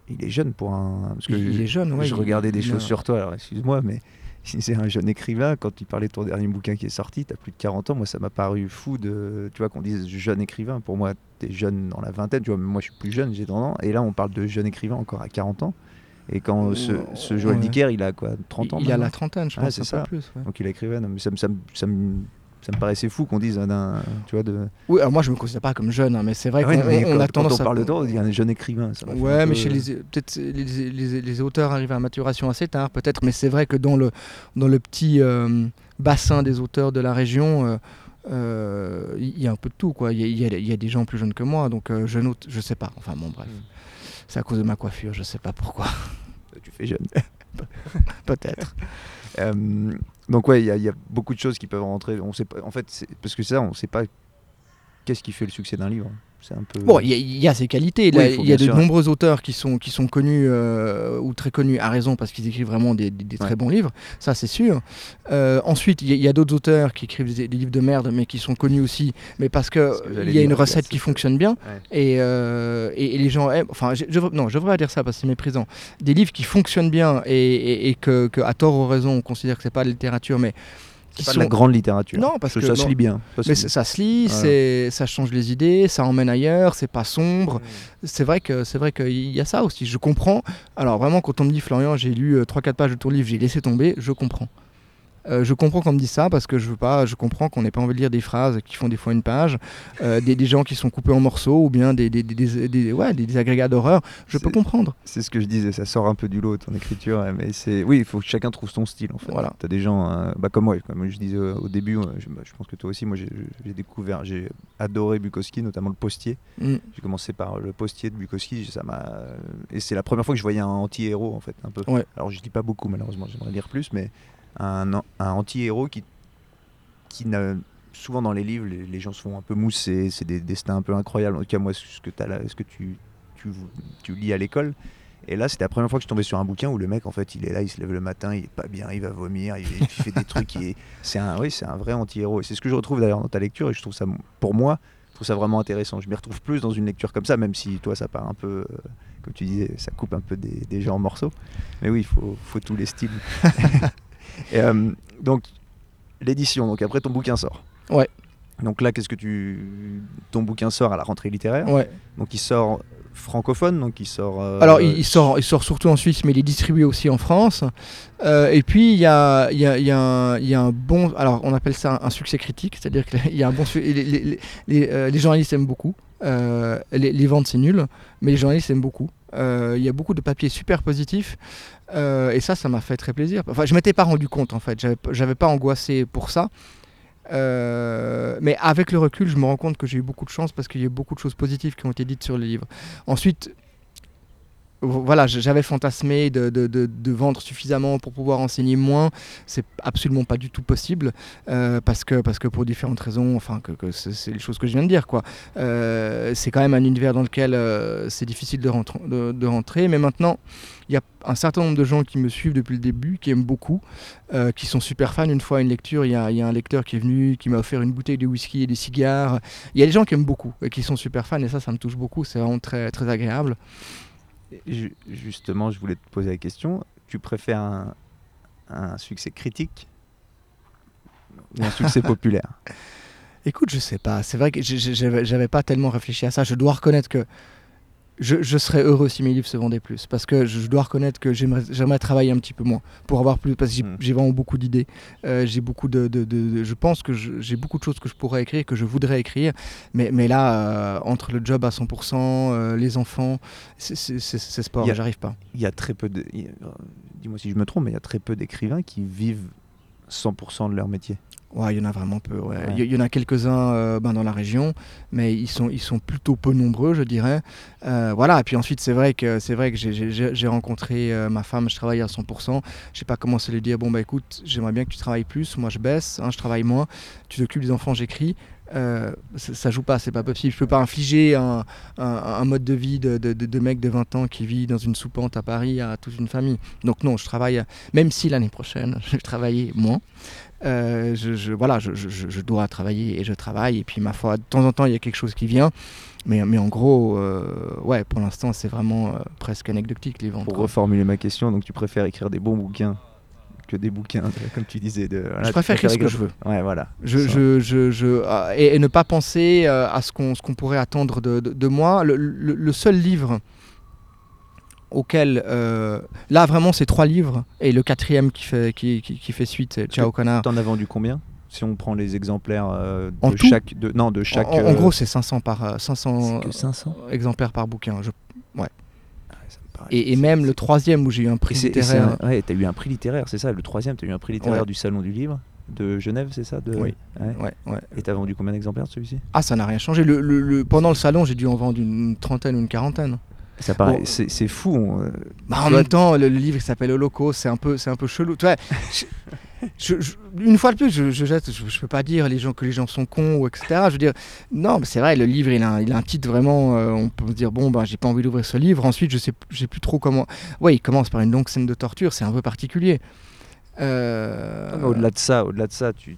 il est jeune pour un parce que il, est jeune ouais, je regardais des choses sur toi alors excuse-moi mais c'est un jeune écrivain, quand tu parlais de ton dernier bouquin qui est sorti, tu as plus de 40 ans, moi ça m'a paru fou de, tu vois, qu'on dise jeune écrivain. Pour moi, tu es jeune dans la vingtaine, tu vois, moi je suis plus jeune, j'ai 30 ans, et là on parle de jeune écrivain encore à 40 ans. Et quand ce, ce Joël Dicker, il a quoi 30 ans Il a la trentaine, je pense. c'est ça. Plus, Donc il a écrivain, mais ça, ça, ça, ça me paraissait fou qu'on dise d'un, tu vois, de. Oui, alors moi je me considère pas comme jeune, hein, mais c'est vrai Ah qu'on on a quand tendance on à. parle de toi, il y a un jeune écrivain. ça Ouais, mais peu- chez les peut-être les, les- les auteurs arrivent à maturation assez tard, peut-être. Mais c'est vrai que dans le dans le petit euh, bassin des auteurs de la région, euh, euh, il y a un peu de tout, quoi. Il y, a- y y des gens plus jeunes que moi, donc euh, je note, je sais pas. Enfin bon, bref, Mm. c'est à cause de ma coiffure, je sais pas pourquoi. Tu fais jeune. peut-être. Euh, donc ouais, il y, a- beaucoup de choses qui peuvent rentrer. On sait pas. En fait, parce que ça, on sait pas qu'est-ce qui fait le succès d'un livre. C'est un peu. Bon, il y, a- il y a ses qualités. Oui, il y a de sûr. nombreux auteurs qui sont, qui sont connus euh, ou très connus à raison parce qu'ils écrivent vraiment des, des- des très bons livres. Ça, c'est sûr. Euh, ensuite, il y a, il y a d'autres auteurs qui écrivent des, des livres de merde, mais qui sont connus aussi, mais parce que Ce que j'allais il y a une recette qui fonctionne bien Ouais. et, euh, et, et les gens aiment. Enfin, je, je, non, je devrais pas dire ça parce que c'est méprisant. Des livres qui fonctionnent bien et, et- et que, que, à tort ou raison, on considère que c'est pas de la littérature, mais qui C'est pas de la grande littérature. Non, parce que ça se lit bien. Ça se mais lit ça se lit, Voilà. c'est, ça change les idées, ça emmène ailleurs, c'est pas sombre. C'est vrai que c'est vrai qu'il y a ça aussi. Je comprends. Alors vraiment, quand on me dit Florian, j'ai lu 3-4 pages de ton livre, j'ai laissé tomber, je comprends. Euh, je comprends qu'on me dise ça parce que je veux pas. Je comprends qu'on n'ait pas envie de lire des phrases qui font des fois une page, euh, des, des gens qui sont coupés en morceaux ou bien des, des, des, des- des- ouais, agrégats d'horreur. Je peux comprendre. C'est ce que je disais, ça sort un peu du lot ton écriture, ouais, mais c'est oui, il faut que chacun trouve son style en fait. Voilà. T'as des gens, euh, bah, comme moi, comme je disais au début, euh, je, bah, je pense que toi aussi, moi j'ai découvert, j'ai adoré Bukowski, notamment le postier. Mm. J'ai commencé par le postier de Bukowski, ça m'a et c'est la première fois que je voyais un anti-héros en fait, un peu. Ouais. Alors je lis pas beaucoup malheureusement, j'aimerais lire plus, mais un, an- un anti-héros qui qui souvent dans les livres, les, gens se font un peu mousser, c'est des destins un peu incroyables. En tout cas, moi, ce que, là, ce que tu, tu, lis à l'école. Et là, c'était la première fois que je tombais sur un bouquin où le mec, en fait, il est là, il se lève le matin, il est pas bien, il va vomir, il, fait des trucs. C'est un, oui, un vrai anti-héros. Et c'est ce que je retrouve d'ailleurs dans ta lecture. Et je trouve ça, pour moi, je trouve ça vraiment intéressant. Je m'y retrouve plus dans une lecture comme ça, même si toi, ça part un peu, euh, comme tu disais, ça coupe un peu des, des gens en morceaux. Mais oui, il faut, faut tous les styles. Et, euh, donc, l'édition. Donc après, ton bouquin sort. Ouais. Donc là, qu'est-ce que tu, ton bouquin sort à la rentrée littéraire. Ouais. Donc il sort francophone, donc il sort. euh, Alors, il, il sort, il sort surtout en Suisse, mais il est distribué aussi en France. Euh, et puis, il y a, il y, a, il y, a un- il y a un bon. Alors, on appelle ça un, un succès critique, c'est-à-dire qu'il y a un bon. Les, les- les- les, euh, les journalistes aiment beaucoup. Euh, les ventes, c'est nul, mais les journalistes aiment beaucoup. Euh, Il y a beaucoup de papiers super positifs. euh, et ça, ça m'a fait très plaisir. Enfin, je m'étais pas rendu compte, en fait. J'avais pas angoissé pour ça. Euh, mais avec le recul, je me rends compte que j'ai eu beaucoup de chance parce qu'il y a eu beaucoup de choses positives qui ont été dites sur le livre. Ensuite, voilà, j'avais fantasmé de, de- de- vendre suffisamment pour pouvoir enseigner moins. C'est absolument pas du tout possible euh, parce, que, parce que pour différentes raisons, enfin, que, c'est les choses que je viens de dire. Euh, c'est quand même un univers dans lequel euh, c'est difficile de, rentre- de- de rentrer. Mais maintenant, il y a un certain nombre de gens qui me suivent depuis le début, qui aiment beaucoup, qui sont super fans. Une fois à une lecture, il y a, y a un lecteur qui est venu, qui m'a offert une bouteille de whisky et des cigares. Il y a des gens qui aiment beaucoup et qui sont super fans, et ça, ça me touche beaucoup. C'est vraiment très, très agréable. Ju- Justement, je voulais te poser la question. Tu préfères un, un succès critique ou un succès populaire? Écoute, je sais pas. C'est vrai que j'avais pas tellement réfléchi à ça. Je dois reconnaître que je, je serais heureux si mes livres se vendaient plus. Parce que je, je dois reconnaître que j'aimerais travailler un petit peu moins pour avoir plus. Parce que j'ai Mm. j'ai vraiment beaucoup d'idées. Euh, j'ai beaucoup de, de- de- de- Je pense que j'ai beaucoup de choses que je pourrais écrire, que je voudrais écrire. Mais, mais là, euh, entre le job à 100%, euh, les enfants, c'est- sport. J'arrive pas. Il y a très peu de. Dis-moi si je me trompe, mais il y a très peu d'écrivains qui vivent 100% de leur métier. Ouais, il y en a vraiment peu. ouais. Ouais. Il y, en a quelques-uns euh, ben, dans la région, mais ils sont, ils sont plutôt peu nombreux, je dirais. Euh, voilà. Et puis ensuite, c'est vrai que c'est vrai que j'ai- rencontré euh, ma femme, je travaille à 100%. J'ai pas commencé à lui dire bon bah écoute, j'aimerais bien que tu travailles plus. Moi, je baisse, hein, je travaille moins. Tu t'occupes des enfants, j'écris. Euh, ça, ça joue pas, c'est pas possible. Je peux pas infliger un, un- un mode de vie de, de, de- de mec de 20 ans qui vit dans une soupente à Paris à toute une famille. Donc non, je travaille, même si l'année prochaine, je vais travailler moins. Euh, je, je- voilà, je, dois travailler et je travaille. Et puis, ma foi, de temps en temps, il y a quelque chose qui vient. Mais, mais en gros, euh, ouais, pour l'instant, c'est vraiment euh, presque anecdotique les ventes. Pour quoi. reformuler ma question, donc tu préfères écrire des bons bouquins que des bouquins, comme tu disais. De, voilà, je préfère écrire ce que je veux. Ouais, voilà. Je, je, je, je- et, et ne pas penser euh, à ce qu'on qu'on pourrait attendre de, de- de moi. Le, le- le seul livre auquel. euh, là, vraiment, c'est trois livres. Et le quatrième qui fait, qui, qui- qui fait suite, Ciao Connard. T'en as vendu combien Si on prend les exemplaires euh, de chaque. De, non, de chaque. en, en euh, gros, c'est 500 par euh, 500 c'est que 500 exemplaires par bouquin. je- me paraît- Et, même le troisième où j'ai eu un prix littéraire. un- ouais, t'as eu un prix littéraire, c'est ça. Le troisième, t'as eu un prix littéraire Ouais. du Salon du Livre de Genève, c'est ça de... Oui. Ouais. Ouais, ouais. Et t'as vendu combien d'exemplaires de celui-ci? Ah, ça n'a rien changé. Le, le- le- pendant le salon, j'ai dû en vendre une trentaine ou une quarantaine. Ça paraît, Bon. c'est, fou. euh, Bah, en même temps, le, le livre s'appelle Holocauste, c'est un peu, c'est un peu chelou. Tu vois, je- je- je- une fois de plus, je, je jette, je, peux pas dire les gens que les gens sont cons ou etc. Je veux dire, non, mais c'est vrai, le livre il a, un- il a un titre vraiment. euh, on peut se dire bon, bah j'ai pas envie d'ouvrir ce livre. Ensuite, je sais, j'ai plus trop comment. Ouais, il commence par une longue scène de torture, c'est un peu particulier. Euh, Ah, Au-delà de ça, au-delà de ça, tu,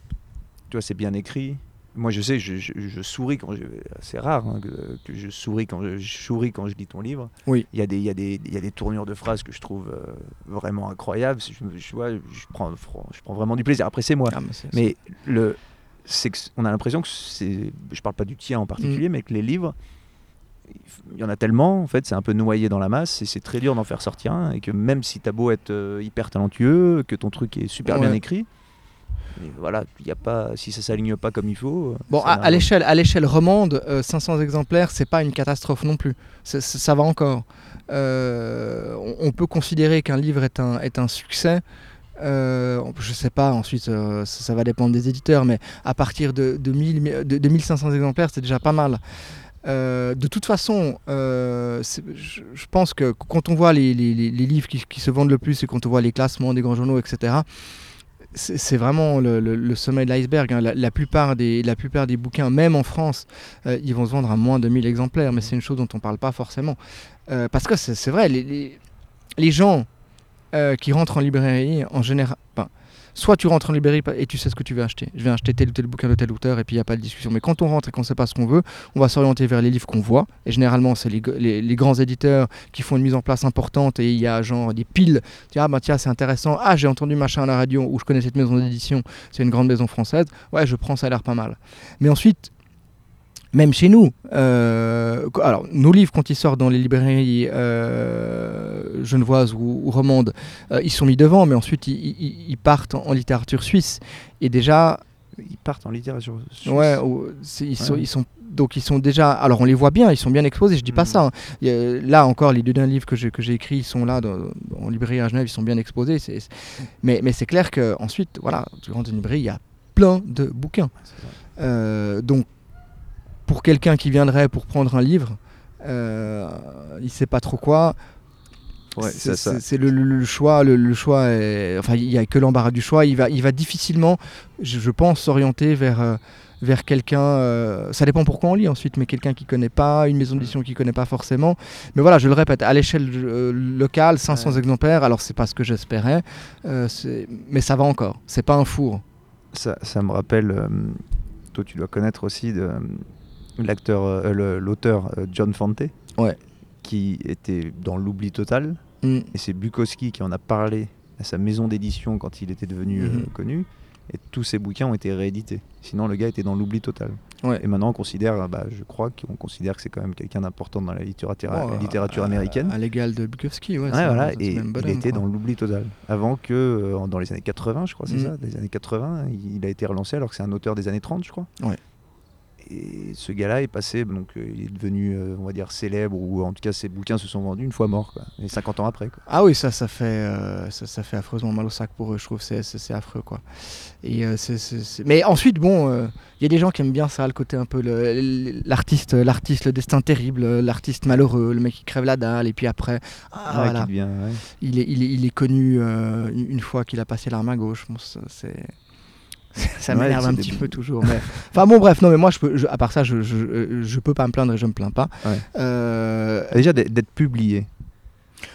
tu vois, c'est bien écrit. Moi, je sais, je, je- je souris quand je. C'est rare hein, que, que je souris quand je, je souris quand je lis ton livre. Oui. Il y a des, il y a des, il y a des tournures de phrases que je trouve euh, vraiment incroyables. Je, vois, je prends, je prends vraiment du plaisir. Après, c'est moi. ah, mais le, c'est on a l'impression que c'est, je parle pas du tien en particulier, Mm. mais que les livres, il y en a tellement, en fait, c'est un peu noyé dans la masse et c'est très dur d'en faire sortir un. Et que même si t'as beau être euh, hyper talentueux, que ton truc est super bien écrit, mais voilà, il y a pas, si ça s'aligne pas comme il faut. Bon, ça à, l'échelle, à l'échelle romande, euh, 500 exemplaires, c'est pas une catastrophe non plus. Ça va encore. Euh, on, on peut considérer qu'un livre est un, est un succès. Euh, je sais pas, ensuite euh, ça, ça va dépendre des éditeurs, mais à partir de, de, 1000 de, de 1500 exemplaires, c'est déjà pas mal. Euh, de toute façon, euh, je, je pense que quand on voit les, les- les- les livres qui, qui se vendent le plus et quand on voit les classements des grands journaux, etc., c'est vraiment le, sommet de l'iceberg. hein. La, plupart des, bouquins, même en France, euh, ils vont se vendre à moins de 1000 exemplaires, mais c'est une chose dont on ne parle pas forcément. Euh, parce que c'est vrai, les, gens euh, qui rentrent en librairie, en général, enfin, soit tu rentres en librairie et tu sais ce que tu veux acheter. Je vais acheter tel ou tel bouquin de tel auteur et puis il n'y a pas de discussion. Mais quand on rentre et qu'on ne sait pas ce qu'on veut, on va s'orienter vers les livres qu'on voit. Et généralement, c'est les, grands éditeurs qui font une mise en place importante et il y a genre des piles. Tiens, ah, bah, tiens c'est intéressant. Ah, j'ai entendu machin à la radio ou je connais cette maison d'édition. C'est une grande maison française. Ouais, je prends, ça a l'air pas mal. Mais ensuite, même chez nous, euh, alors nos livres quand ils sortent dans les librairies euh, genevoises ou, ou romandes, euh, ils sont mis devant, mais ensuite ils, ils- ils partent en, en littérature suisse. Et déjà, Ils partent en littérature. suisse. ouais, ils, sont, Ouais. ils sont donc ils sont déjà. Alors on les voit bien, ils sont bien exposés. Je dis pas Mhm. ça. hein. A- là encore, les deux derniers livres que j'ai que j'ai écrits, ils sont là dans- en librairie à Genève, ils sont bien exposés. c'est- c'est- Mais, mais c'est clair que ensuite, voilà, dans une librairie, il y a plein de bouquins. Euh, donc, pour quelqu'un qui viendrait pour prendre un livre, euh, il sait pas trop quoi. Ouais, c'est le, le- le choix. Le, le choix est- enfin, il y a que l'embarras du choix. Il va, il va difficilement, je, je pense, s'orienter vers. euh, vers quelqu'un, euh, ça dépend pourquoi on lit ensuite, mais quelqu'un qui connaît pas, une maison d'édition qui connaît pas forcément. Mais voilà, je le répète, à l'échelle euh, locale, 500 Ouais. exemplaires, alors c'est pas ce que j'espérais, mais ça va encore, c'est pas un four. Ça, ça me rappelle, toi tu dois connaître aussi de, l'acteur, euh, l'auteur euh, John Fante, Ouais. qui était dans l'oubli total, Mm. et c'est Bukowski qui en a parlé à sa maison d'édition quand il était devenu euh, Mhm. connu, et tous ses bouquins ont été réédités. Sinon le gars était dans l'oubli total. Ouais. Et maintenant on considère, bah, je crois qu'on considère que c'est quand même quelqu'un d'important dans la littérature, Oh, la littérature à- américaine. À, l'égal de Bukowski, ouais. Voilà, et il était quoi. dans l'oubli total. Avant que, euh, dans les années 80, je crois, c'est Mhm. ça, des années 80, il il a été relancé alors que c'est un auteur des années 30, je crois. Ouais. Et ce gars-là est passé, donc euh, il est devenu, euh, on va dire, célèbre, ou en tout cas ses bouquins se sont vendus une fois mort, quoi. Et 50 ans après, quoi. Ah oui, ça, ça fait, euh, ça, ça fait affreusement mal au sac pour eux. Je trouve c'est, affreux, quoi. Et euh, Mais ensuite, bon, euh, il y a des gens qui aiment bien ça, le côté un peu l'artiste, l'artiste, le destin terrible, l'artiste malheureux, le mec qui crève la dalle, et puis après, ah, Ouais, voilà, qui devient, ouais. il est, il est, il est connu une fois qu'il a passé l'arme à gauche. Bon, c'est ça m'énerve un petit peu toujours. Mais... Enfin bon, bref, non, mais moi, je peux, je- à part ça, je, je, je peux pas me plaindre et je me plains pas. Ouais. Euh, Déjà, d'être publié,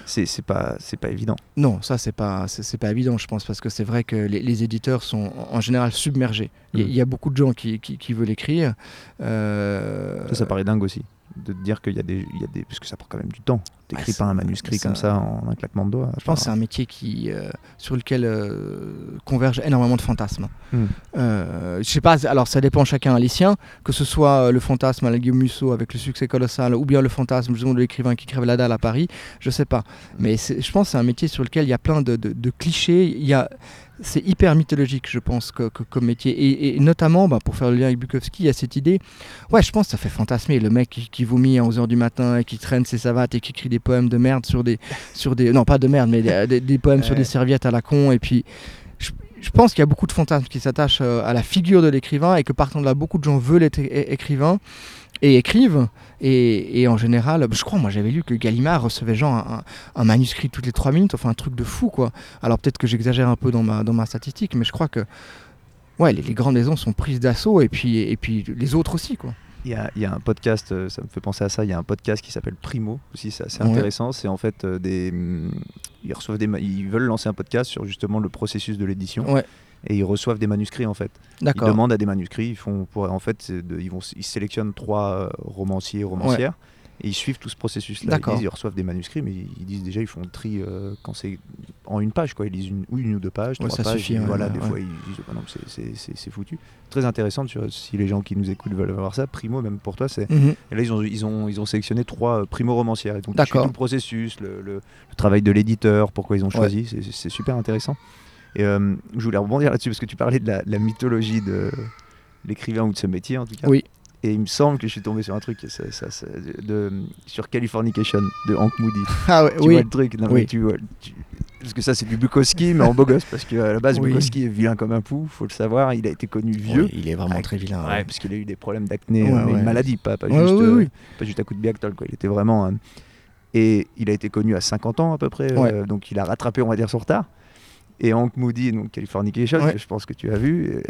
c'est pas, pas évident. Non, ça c'est pas c'est pas évident, je pense, parce que c'est vrai que les, les éditeurs sont en général submergés. Il y, a- Mm. il y a beaucoup de gens qui, qui, qui veulent écrire. Euh, Ça, ça paraît dingue aussi. De te dire qu'il y a des, il y a des, parce que ça prend quand même du temps. T'écris Ouais, pas un manuscrit comme ça en un claquement de doigts. Je pense que c'est un métier qui, euh, sur lequel euh, convergent énormément de fantasmes. Mm. Euh, je sais pas, alors ça dépend chacun à les siens, que ce soit euh, le fantasme à la Guillaume Musso avec le succès colossal, ou bien le fantasme justement, de l'écrivain qui crève la dalle à Paris, je sais pas. Mais c'est- je pense que c'est un métier sur lequel il y a plein de, de- de clichés. Il y a, c'est hyper mythologique, je pense, que, que- comme métier. Et, et notamment, bah, pour faire le lien avec Bukowski, il y a cette idée. Ouais, je pense que ça fait fantasmer le mec qui, qui vomit à 11h du matin et qui traîne ses savates et qui écrit des poèmes de merde sur des. Sur des non, pas de merde, mais des, des- des poèmes sur des serviettes à la con. Et puis, je, je pense qu'il y a beaucoup de fantasmes qui s'attachent euh, à la figure de l'écrivain et que partant de là, beaucoup de gens veulent être écrivains et écrivent. Et, et en général, je crois, moi j'avais lu que Gallimard recevait genre un, un manuscrit toutes les 3 minutes, enfin un truc de fou quoi. Alors peut-être que j'exagère un peu dans ma, dans ma statistique, mais je crois que ouais, les, les grandes maisons sont prises d'assaut et puis, et puis les autres aussi quoi. Il y, a, il y a un podcast, euh, ça me fait penser à ça, il y a un podcast qui s'appelle Primo, aussi c'est assez Ouais. intéressant, c'est en fait euh, des... Ils, reçoivent des ils veulent lancer un podcast sur justement le processus de l'édition Ouais, et ils reçoivent des manuscrits en fait. Ils demandent à des manuscrits, ils font pour en fait de- ils vont ils sélectionnent trois euh, romanciers romancières et ils suivent tout ce processus là. Ils, ils reçoivent des manuscrits mais ils, ils disent déjà ils font le tri euh, quand c'est en une page quoi, ils lisent une, ou une ou deux pages, Ouais, trois ça pages, suffit, et ouais, voilà ouais, des fois ils disent non, c'est- foutu. Très intéressant si les gens qui nous écoutent veulent voir ça, Primo même pour toi c'est Mhm. et là, ils ont, ils ont, ils ont sélectionné trois euh, primo-romancières. Donc, tout le processus, le, le- le travail de l'éditeur, pourquoi ils ont choisi. C'est- super intéressant. Et euh, je voulais rebondir là-dessus parce que tu parlais de la, la mythologie de l'écrivain ou de ce métier, en tout cas. Oui. Et il me semble que je suis tombé sur un truc et ça- ça- ça- de, sur Californication de Hank Moody. Ah ouais, Tu oui. vois le truc Non, Oui. mais tu vois, tu- Parce que ça, c'est du Bukowski, mais en beau gosse. Parce qu'à la base, Oui. Bukowski est vilain comme un pou, faut le savoir. Il a été connu vieux. Oui, il est vraiment très vilain. Ouais, ouais. parce qu'il a eu des problèmes d'acné, Ouais, euh, ouais. une maladie, pas, pas juste, euh, pas juste à coup de biactol. Quoi. Il était vraiment. euh, et il a été connu à 50 ans à peu près, euh, donc il a rattrapé, on va dire, son retard. Et Hank Moody, donc Californication, que je pense que tu as vu,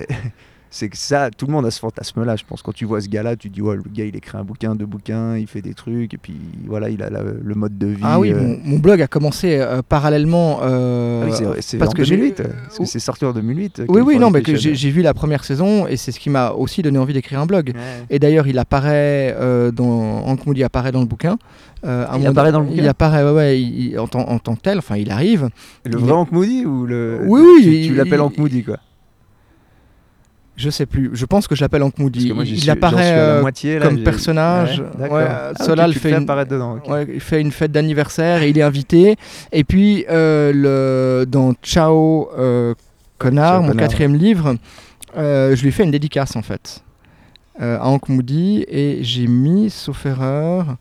c'est que ça, tout le monde a ce fantasme-là. Je pense quand tu vois ce gars-là, tu te dis, ouais, le gars, il écrit un bouquin, deux bouquins, il fait des trucs, et puis voilà, il a la- le mode de vie. Ah oui, euh, mon, mon blog a commencé euh, parallèlement. euh, ah oui, c'est- parce en que j'ai- 2008, euh, parce que c'est sorti en 2008. euh, Oui, oui, non, mais que j'ai vu la première saison et c'est ce qui m'a aussi donné envie d'écrire un blog. Ouais. Et d'ailleurs, il apparaît dans Hank Moody apparaît dans le bouquin. Il apparaît dans le bouquin Il apparaît, ouais, ouais, il- il- en, tant, en tant que tel. Enfin, il arrive. Le Il vrai est- Hank Moody ou le. Oui, oui, Tu, l'appelles il- Hank Moody, quoi. Je sais plus. Je pense que je l'appelle Hank Moody. moi, Il, suis- apparaît euh, moitié, là, comme personnage. Ouais. Ouais, Ah, Solal le fait une- dedans. Ouais, il fait une fête d'anniversaire et il est invité. Et puis, euh, le, dans Ciao euh, Connard, Ciao, mon Connard. quatrième livre, euh, je lui fais une dédicace en fait à Hank Moody et j'ai mis, sauf erreur,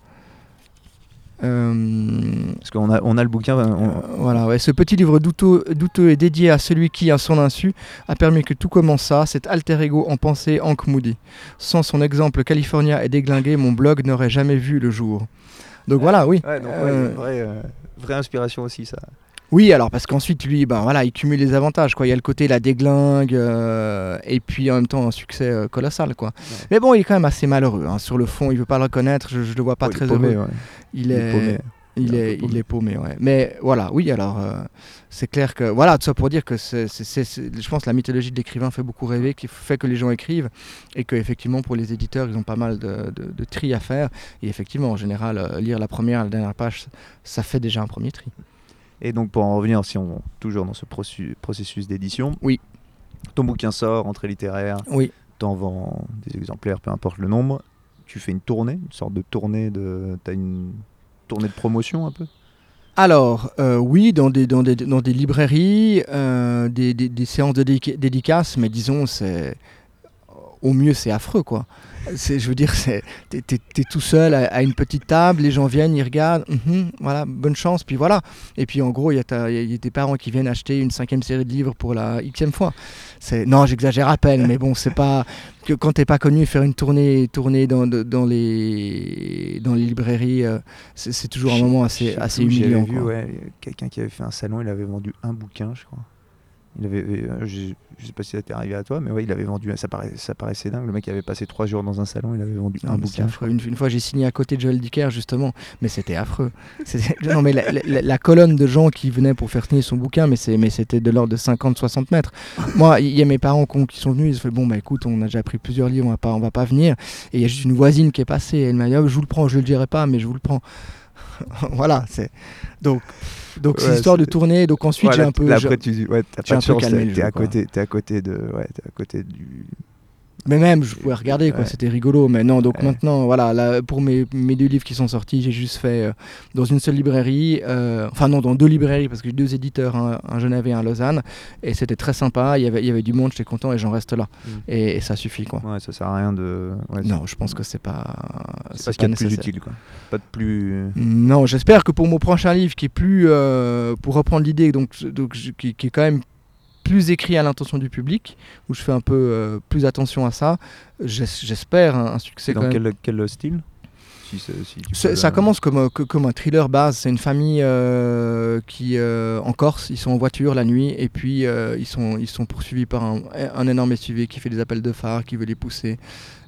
Parce qu'on a, on a le bouquin. on- euh, voilà, ouais, ce petit livre douteux, douteux est dédié à celui qui, à son insu, a permis que tout commença, cet alter ego en pensée Hank Moody. Sans son exemple californien et déglingué, mon blog n'aurait jamais vu le jour. Donc voilà, oui. Ouais, donc, ouais, Euh, une vraie, euh, vraie inspiration aussi, ça. Oui, alors parce qu'ensuite lui, ben voilà, il cumule les avantages. Quoi. Il y a le côté la déglingue euh, et puis en même temps un succès euh, colossal. Quoi. Mais bon, il est quand même assez malheureux. hein. Sur le fond, il veut pas le reconnaître. Je, je le vois pas Ouais, il très est paumé, heureux. ouais. Il Il est est, paumé. il Il est paumé. il est paumé. Ouais. Mais voilà, oui. Alors euh, c'est clair que voilà, tout ça pour dire que c'est, je pense que la mythologie de l'écrivain fait beaucoup rêver, qui fait que les gens écrivent et que effectivement pour les éditeurs, ils ont pas mal de, de, de tri à faire. Et effectivement, en général, lire la première, la dernière page, ça fait déjà un premier tri. Et donc, pour en revenir, si on toujours dans ce processus d'édition, Oui. ton bouquin sort, entrée littéraire, Oui. t'en vends des exemplaires, peu importe le nombre. Tu fais une tournée, une sorte de tournée de. T'as une tournée de promotion un peu? Alors, euh, oui, dans des, dans des, dans des librairies, euh, des, des- séances de dédica- dédicaces, mais disons, c'est au mieux, c'est affreux, quoi. C'est, je veux dire, t'es, t'es tout seul à, à une petite table, les gens viennent, ils regardent, mhm, voilà, bonne chance, puis voilà. Et puis en gros, il y, a y tes parents qui viennent acheter une cinquième série de livres pour la xème fois. Non, j'exagère à peine, mais bon, c'est pas que quand t'es pas connu, faire une tournée, tournée dans, dans les, dans les librairies, euh, c'est, toujours un moment assez, assez humiliant. quelqu'un qui avait fait un salon, il avait vendu un bouquin, je crois. Il avait, euh, je, je sais pas si ça t'est arrivé à toi, mais ouais, il avait vendu, ça, paraît, ça paraissait dingue. Le mec avait passé trois jours dans un salon, il avait vendu Non, un bouquin. affreux. Une, une fois, j'ai signé à côté de Joel Dicker, justement, mais c'était affreux. Non, mais la, la- la colonne de gens qui venaient pour faire signer son bouquin, mais, c'était de l'ordre de 50-60 mètres. Moi, il y a mes parents qui ont- qui sont venus, ils ont fait Bon, bah écoute, on a déjà pris plusieurs livres, on va pas, on va pas venir. Et il y a juste une voisine qui est passée, et elle m'a dit Ah, Je vous le prends, je le dirai pas, mais je vous le prends. voilà, c'est. Donc, donc c'est Ouais, histoire de tourner. Donc ensuite, j'ai un peu. là, après, tu ouais, j'ai pas un de peu chance, calmé t'es à côté, t'es à côté de, ouais, t'es à côté du, mais même, je pouvais regarder, quoi, Ouais. c'était rigolo. Mais non, donc Ouais. maintenant, voilà, là, pour mes, mes deux livres qui sont sortis, j'ai juste fait euh, dans une seule librairie, euh, enfin non, dans deux librairies, parce que j'ai deux éditeurs, un, un Genève et un Lausanne, et c'était très sympa, il y avait, il y avait du monde, j'étais content, et j'en reste là. Mm. Et, et ça suffit, quoi. Ouais, ça sert à rien de. ouais, Non, je pense que c'est pas. c'est pas ce qu'il y a de plus utile, quoi. Pas de plus. Non, j'espère que pour mon prochain livre, qui est plus, euh, pour reprendre l'idée, donc, donc qui est quand même plus écrit à l'intention du public, où je fais un peu euh, plus attention à ça, j'es- j'espère un, un succès quand dans même. quel, quel style? Si, si tu Ça commence comme, un- que- comme un thriller base. C'est une famille euh, qui, euh, en Corse, ils sont en voiture la nuit et puis euh, ils, sont, ils sont poursuivis par un, un énorme SUV qui fait des appels de phare, qui veut les pousser.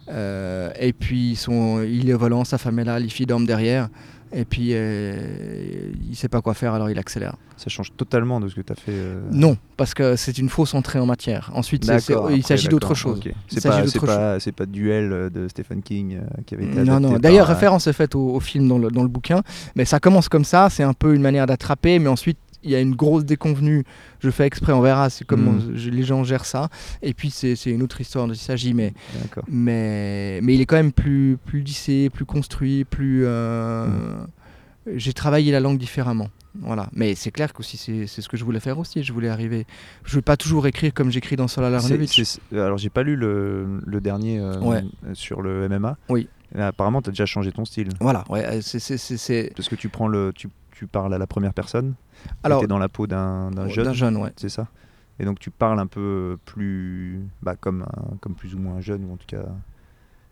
Euh, et puis ils sont, il est volant, sa femme est là, les filles dorment derrière. Et puis euh, il sait pas quoi faire, alors il accélère. Ça change totalement de ce que tu as fait. euh, Non, parce que c'est une fausse entrée en matière. Ensuite, c'est- c'est- D'accord, il s'agit d'autre chose. C'est pas, d'autre c'est chose. pas, c'est pas Duel de Stephen King euh, qui avait été Non, non. D'ailleurs, euh, référence est faite au, au film dans le, dans le bouquin. Mais ça commence comme ça. C'est un peu une manière d'attraper. Mais ensuite, il y a une grosse déconvenue. Je fais exprès, on verra c'est comment Mm. je- les gens gèrent ça. Et puis, c'est une autre histoire dont il s'agit. Mais, D'accord. mais, mais il est quand même plus, plus lissé, plus construit, plus. euh, J'ai travaillé la langue différemment. Voilà. Mais c'est clair que c'est ce que je voulais faire aussi. Je voulais arriver. Je ne veux pas toujours écrire comme j'écris dans Arnovitch. c'est- alors j'ai pas lu le, le dernier euh, Ouais. sur le MMA. Oui. Apparemment tu as déjà changé ton style. Voilà. Ouais, euh, c'est-. Parce que tu prends le tu, tu parles à la première personne. Alors, tu es dans la peau d'un d'un jeune, jeune, ouais. c'est ça? Et donc tu parles un peu plus bah, comme un- comme plus ou moins un jeune ou en tout cas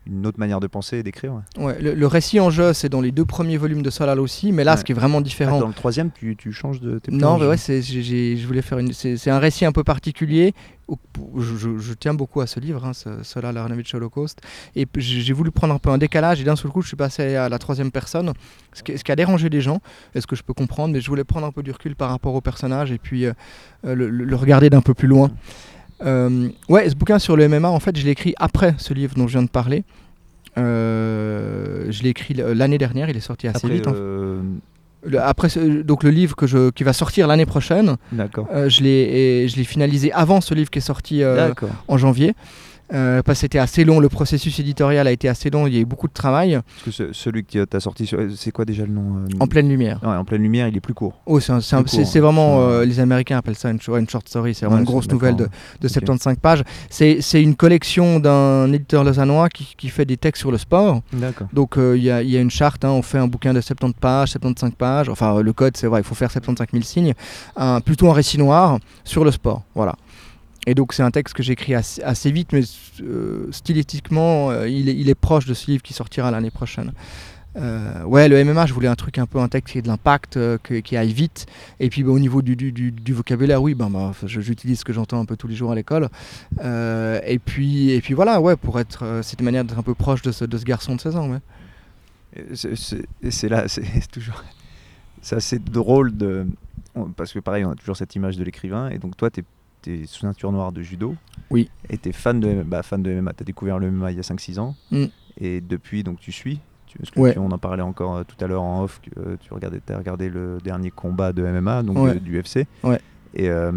une autre manière de penser et d'écrire. ouais. Ouais, le, le récit en jeu, c'est dans les deux premiers volumes de Solal aussi, mais là, Ouais. ce qui est vraiment Ah, différent. dans le troisième tu, tu changes de t'es non, mais ouais, c'est, je voulais faire une. C'est, un récit un peu particulier. je, je- je tiens beaucoup à ce livre, hein, ce, Solal Arnovitch Holocaust. Et j'ai, voulu prendre un peu un décalage, et d'un seul coup, je suis passé à la troisième personne, ce qui, ce qui a dérangé les gens. Est-ce que je peux comprendre Mais je voulais prendre un peu du recul par rapport au personnage et puis euh, le regarder d'un peu plus loin. Euh, ouais, ce bouquin sur le MMA, en fait, je l'ai écrit après ce livre dont je viens de parler. Euh, je l'ai écrit l'année dernière, il est sorti assez Après, vite. en euh, le- après, donc le livre que je, qui va sortir l'année prochaine, D'accord. je l'ai finalisé avant ce livre qui est sorti en janvier. Euh, parce que c'était assez long, le processus éditorial a été assez long, il y a eu beaucoup de travail Parce que ce- celui que tu as sorti, c'est quoi déjà le nom euh, en pleine lumière. Ouais, en pleine lumière, il est plus court. Oh, c'est c'est vraiment, hein. euh, les Américains appellent ça une, short story, c'est vraiment Ouais, une grosse nouvelle de, d'accord. de Ok. 75 pages. C'est une collection d'un éditeur lausannois qui, qui fait des textes sur le sport. D'accord. Donc il y, a- il y a une charte, hein, on fait un bouquin de 70 pages, 75 pages, enfin le code c'est vrai, il faut faire 75 000 signes, plutôt un récit noir sur le sport. Voilà. Et donc c'est un texte que j'écris assez, vite, mais euh, stylistiquement euh, il, est, proche de ce livre qui sortira l'année prochaine. Euh, ouais, le MMA, je voulais un truc un peu, un texte qui ait de l'impact, euh, qui aille vite. Et puis bah, au niveau du, vocabulaire, oui, ben, bah, j'utilise ce que j'entends un peu tous les jours à l'école. Et, puis, et puis voilà, ouais, pour être, c'est une manière d'être un peu proche de ce, garçon de 16 ans. C'est- là, c'est toujours. C'est assez drôle de. Parce que pareil, on a toujours cette image de l'écrivain. Et donc toi, tu es, sous ceinture noire de judo. Oui. Et tu es fan de, bah, fan de MMA. Tu as découvert le MMA il y a 5-6 ans. Mm. Et depuis, donc tu suis. Tu, parce que Ouais. tu- on en parlait encore euh, tout à l'heure en off. Que, euh, tu regardais, as regardé le dernier combat de MMA, donc Ouais. de- du UFC. Ouais. Et euh,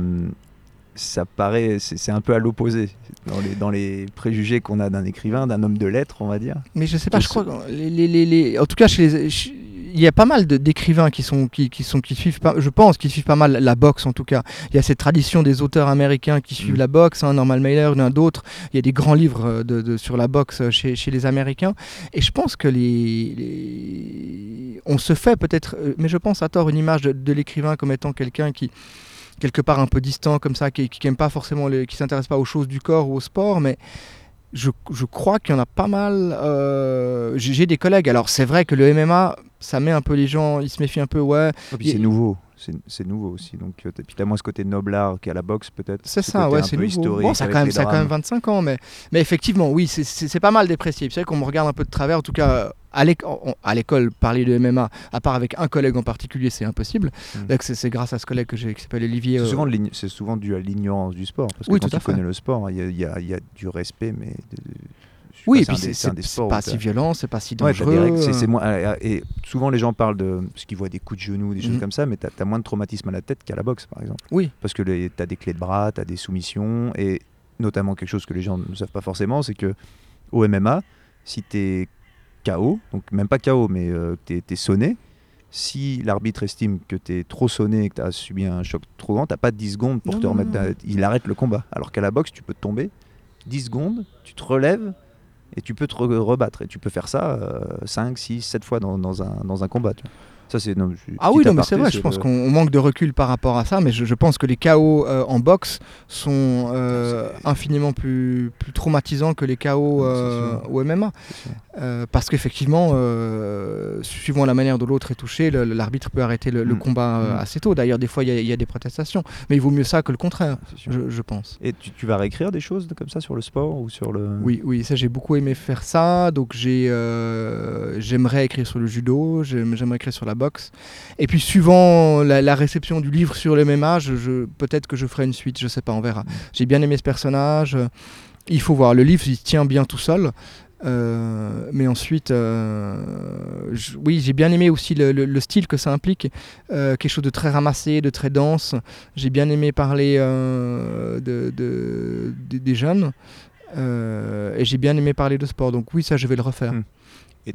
ça paraît, c'est un peu à l'opposé dans les, dans les préjugés qu'on a d'un écrivain, d'un homme de lettres, on va dire. Mais je sais pas, Je je crois que les, les- les- les- en tout cas chez les, ch- il y a pas mal d'écrivains qui sont qui, qui sont qui suivent pas, je pense qu'ils suivent pas mal la boxe en tout cas. Il y a cette tradition des auteurs américains qui suivent Mm. la boxe, hein, Norman Mailer, il y en a d'autres. Il y a des grands livres euh, de, de- sur la boxe euh, chez, chez les Américains. Et je pense que les, les- on se fait peut-être, euh, mais je pense à tort une image de, de l'écrivain comme étant quelqu'un qui quelque part un peu distant comme ça, qui, qui aime pas forcément, les, qui s'intéresse pas aux choses du corps ou au sport, mais je, je crois qu'il y en a pas mal. euh, J'ai des collègues. Alors c'est vrai que le MMA, ça met un peu les gens, ils se méfient un peu. Ouais, Il- c'est nouveau, c'est nouveau aussi. Donc, euh, t'as- puis t'as moins ce côté noblard qu'à la boxe peut-être. c'est ce ça. Ouais, c'est nouveau. historique Bon, ça a quand même, ça a quand même drames. 25 ans, mais mais effectivement, oui, c'est- pas mal déprécié. C'est vrai qu'on me regarde un peu de travers. En tout cas, à l'école, parler de MMA, à part avec un collègue en particulier, c'est impossible. Mm. Donc, C'est grâce à ce collègue que j'ai, qui s'appelle Olivier. C'est euh, souvent, c'est souvent dû à l'ignorance du sport. Parce que Oui, quand tu connais le sport, il y y y a du respect, mais. de- de- Oui, pas, et puis c'est pas si violent, c'est pas si Ouais, dangereux. règles, c'est- euh. moins- euh, et souvent les gens parlent de ce qu'ils voient des coups de genoux, des choses Mhm. comme ça, mais tu as, moins de traumatisme à la tête qu'à la boxe par exemple. Oui. Parce que tu as des clés de bras, tu as des soumissions et notamment quelque chose que les gens ne savent pas forcément, c'est que au MMA, si tu es KO, donc même pas KO, mais euh, tu es, sonné, si l'arbitre estime que tu es trop sonné et que tu as subi un choc trop grand, tu pas 10 secondes pour Non, te remettre. non. Il arrête le combat. Alors qu'à la boxe, tu peux tomber 10 secondes, tu te relèves et tu peux te re- rebattre. Et tu peux faire ça 5, 6, 7 fois dans, dans un, dans un combat. tu vois. Ça, c'est. non, je- Ah oui, non, mais c'est vrai, je pense le- qu'on on manque de recul par rapport à ça, mais je, je pense que les KO euh, en boxe sont euh, infiniment plus, plus traumatisants que les KO euh, au MMA. Euh, parce qu'effectivement, euh, suivant la manière dont l'autre est touché, l'arbitre peut arrêter le, le Mm. combat Mm. assez tôt. D'ailleurs, des fois, il y, a- il y a des protestations. Mais il vaut mieux ça que le contraire, je, je pense. Et tu, tu vas réécrire des choses comme ça sur le sport ou sur le. Oui, oui, ça j'ai beaucoup aimé faire ça. Donc j'ai, j'aimerais écrire sur le judo, j'aime- j'aimerais écrire sur la boxe. Et puis suivant la, réception du livre sur le je, je- peut-être que je ferai une suite, je sais pas, on verra. J'ai bien aimé ce personnage. Il faut voir, le livre il tient bien tout seul. Euh, mais ensuite, euh, oui, j'ai bien aimé aussi le, le- le style que ça implique, euh, quelque chose de très ramassé, de très dense. J'ai bien aimé parler de, de- de- des jeunes. Et j'ai bien aimé parler de sport, donc oui, ça je vais le refaire. Mm. Et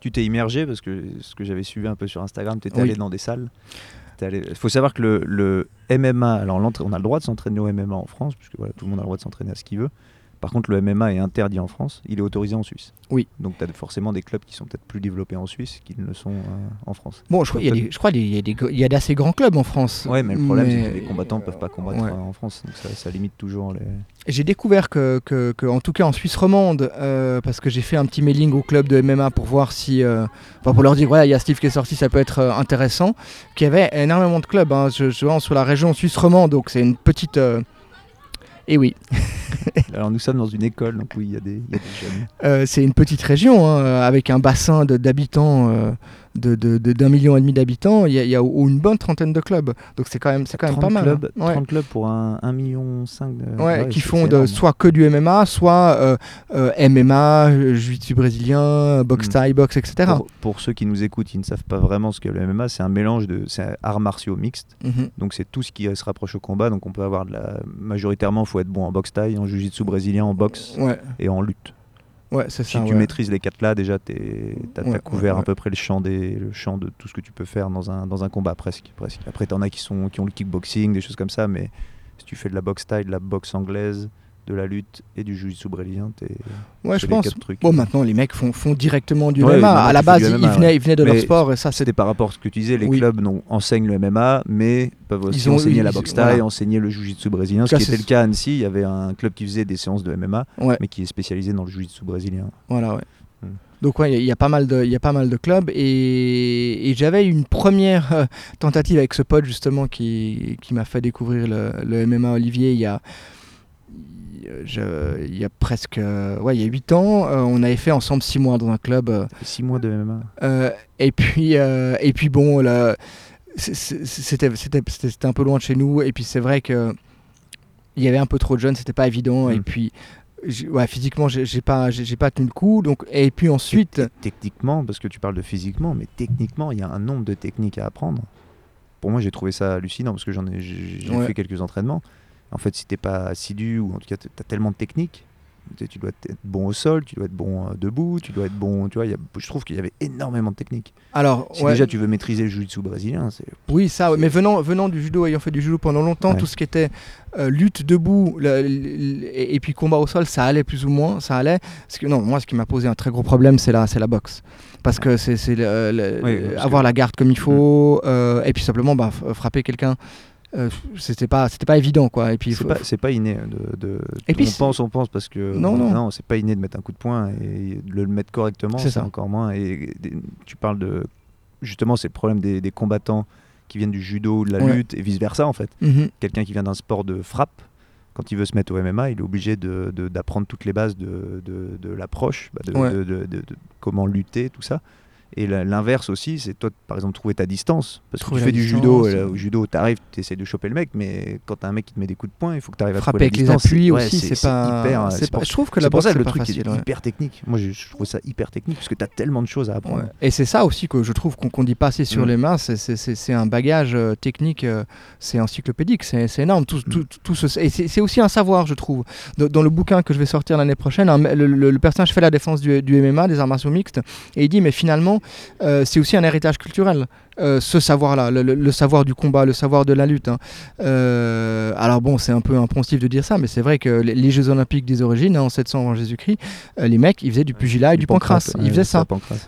tu t'es immergé parce que ce que j'avais suivi un peu sur Instagram, tu étais Oui. allé dans des salles. Il faut savoir que le, le MMA, alors on a le droit de s'entraîner au MMA en France, puisque voilà, tout le monde a le droit de s'entraîner à ce qu'il veut. Par contre, le MMA est interdit en France, il est autorisé en Suisse. Oui. Donc tu as forcément des clubs qui sont peut-être plus développés en Suisse qu'ils ne le sont euh, en France. Bon, je crois qu'il y a d'assez grands clubs en France. Ouais, mais le problème, c'est que les combattants ne peuvent pas combattre Ouais. euh, en France, donc ça, ça limite toujours les. J'ai découvert que, que- que, en tout cas en Suisse romande, euh, parce que j'ai fait un petit mailing au club de MMA pour voir si, euh, enfin, pour leur dire voilà, il y a Steve qui est sorti, ça peut être euh, intéressant, qu'il y avait énormément de clubs. hein. Je, je sur la région suisse romande, donc c'est une petite. Euh, Et oui, Alors nous sommes dans une école, donc oui, il y, a des il y a des jeunes. euh, c'est une petite région hein, euh, avec un bassin d'habitants euh, de, de- de- d'un million et demi d'habitants. Il y y a une bonne trentaine de clubs, donc c'est quand même, c'est quand même 30 pas mal. clubs, hein. Ouais. 30 clubs pour un 1,5 million de. Ouais, qui font de, soit que du MMA, soit euh, euh, MMA, euh, jiu-jitsu brésilien, boxe Mm. thaï, boxe, etc. Pour, pour ceux qui nous écoutent, qui ne savent pas vraiment ce qu'est le MMA, c'est un mélange de c'est un arts martiaux mixtes. Mhm. Donc c'est tout ce qui euh, se rapproche au combat. Donc on peut avoir de la majoritairement, il faut être bon en boxe thaï, en jiu-jitsu brésilien, en boxe et en lutte. Ouais, c'est Si ça. tu ouais. maîtrises les quatre là, déjà tu as, Ouais, couvert ouais, à peu près le champ des le champ de tout ce que tu peux faire dans un dans un combat presque presque. Après tu en as qui sont qui ont le kickboxing, des choses comme ça, mais si tu fais de la boxe thaï, de la boxe anglaise, de la lutte et du jiu-jitsu brésilien, Ouais, je pense. trucs. Bon, maintenant, les mecs font, font directement du Ouais, MMA. À la base, ils, venaient, ouais. ils venaient de leur sport et ça. C'était par rapport à ce que tu disais, les Oui. clubs non, enseignent le MMA, mais peuvent aussi ont- enseigner ils- la boxe thaï, voilà. enseigner le jiu-jitsu brésilien. Ce qui était le cas à Annecy, il y avait un club qui faisait des séances de MMA, Ouais. mais qui est spécialisé dans le jiu-jitsu brésilien. Voilà, ouais. Hmm. Donc ouais, il y a- il y, a pas mal de, il y a pas mal de clubs et, et j'avais une première euh, tentative avec ce pote justement qui, qui m'a fait découvrir le, le MMA Olivier il y a, je- il y a presque, euh, ouais, il y a 8 ans. Euh, on avait fait ensemble 6 mois dans un club. euh, Six mois de MMA. Euh, et puis euh, et puis bon là, c'était c'était c'était un peu loin de chez nous et puis c'est vrai que il y avait un peu trop de jeunes c'était pas évident et Mm. puis ouais, physiquement j'ai j'ai pas j'ai j'ai pas tenu le coup donc et puis ensuite Techniquement, parce que tu parles de physiquement, mais techniquement, il y a un nombre de techniques à apprendre. Pour moi, j'ai trouvé ça hallucinant parce que j'en ai, j'ai j'ai Ouais. fait quelques entraînements. En fait, si t'es pas assidu ou en tout cas tu as tellement de techniques, tu dois être bon au sol, tu dois être bon euh, debout, tu dois être bon. Tu vois, y a- je trouve qu'il y avait énormément de techniques. alors Si ouais, déjà tu veux maîtriser le jiu-jitsu brésilien, c'est oui ça mais venant venant du judo ayant fait du judo pendant longtemps Ouais. tout ce qui était euh, lutte debout le- le- et, et puis combat au sol ça allait plus ou moins ça allait parce que non moi ce qui m'a posé un très gros problème c'est la c'est la boxe parce que c'est Oui, avoir que- la garde comme il faut euh, et puis simplement bah, frapper quelqu'un euh, c'était pas c'était pas évident quoi et puis c'est faut- pas, c'est pas inné de. de- Et puis on pense, on pense parce que Non, non. c'est pas inné de mettre un coup de poing et de le mettre correctement, C'est encore moins. Et tu parles de justement, c'est le problème des, des combattants qui viennent du judo ou de la Ouais. lutte et vice versa en fait. Mhm. Quelqu'un qui vient d'un sport de frappe, quand il veut se mettre au MMA, il est obligé de- de- d'apprendre toutes les bases de, de- de l'approche, bah, de, Ouais. de- de- de- de comment lutter, tout ça. Et l'inverse aussi, c'est toi, par exemple, trouver ta distance. Parce que Trouver tu la fais du distance, judo, là, au judo, t'arrives, tu essaies de choper le mec, mais quand t'as un mec qui te met des coups de poing, il faut que tu arrives à Frapper avec les appuis Ouais, aussi, c'est pas. hyper, c'est c'est pas- pour- je trouve que la pour boxe ça que le pas truc il facile, est ouais. hyper technique. Moi, je, je trouve ça hyper technique parce que tu as tellement de choses à apprendre. Ouais. Et c'est ça aussi que je trouve qu'on qu'on dit pas assez sur Mm. les mains, c'est- un bagage euh, technique, euh, c'est encyclopédique, c'est énorme. Tout, Mm. tout, tout ce- et c'est aussi un savoir, je trouve. Dans, dans le bouquin que je vais sortir l'année prochaine, un- le, le- le personnage fait la défense du, du MMA, des arts martiaux mixtes, et il dit, mais finalement, euh, c'est aussi un héritage culturel. euh, ce savoir-là, le, le- le savoir du combat, le savoir de la lutte. hein. Euh, alors bon, c'est un peu impensif de dire ça, mais c'est vrai que les, les Jeux Olympiques des origines, hein, en 700 avant Jésus-Christ, euh, les mecs, ils faisaient du pugilat et du pancrace. Ils faisaient ça.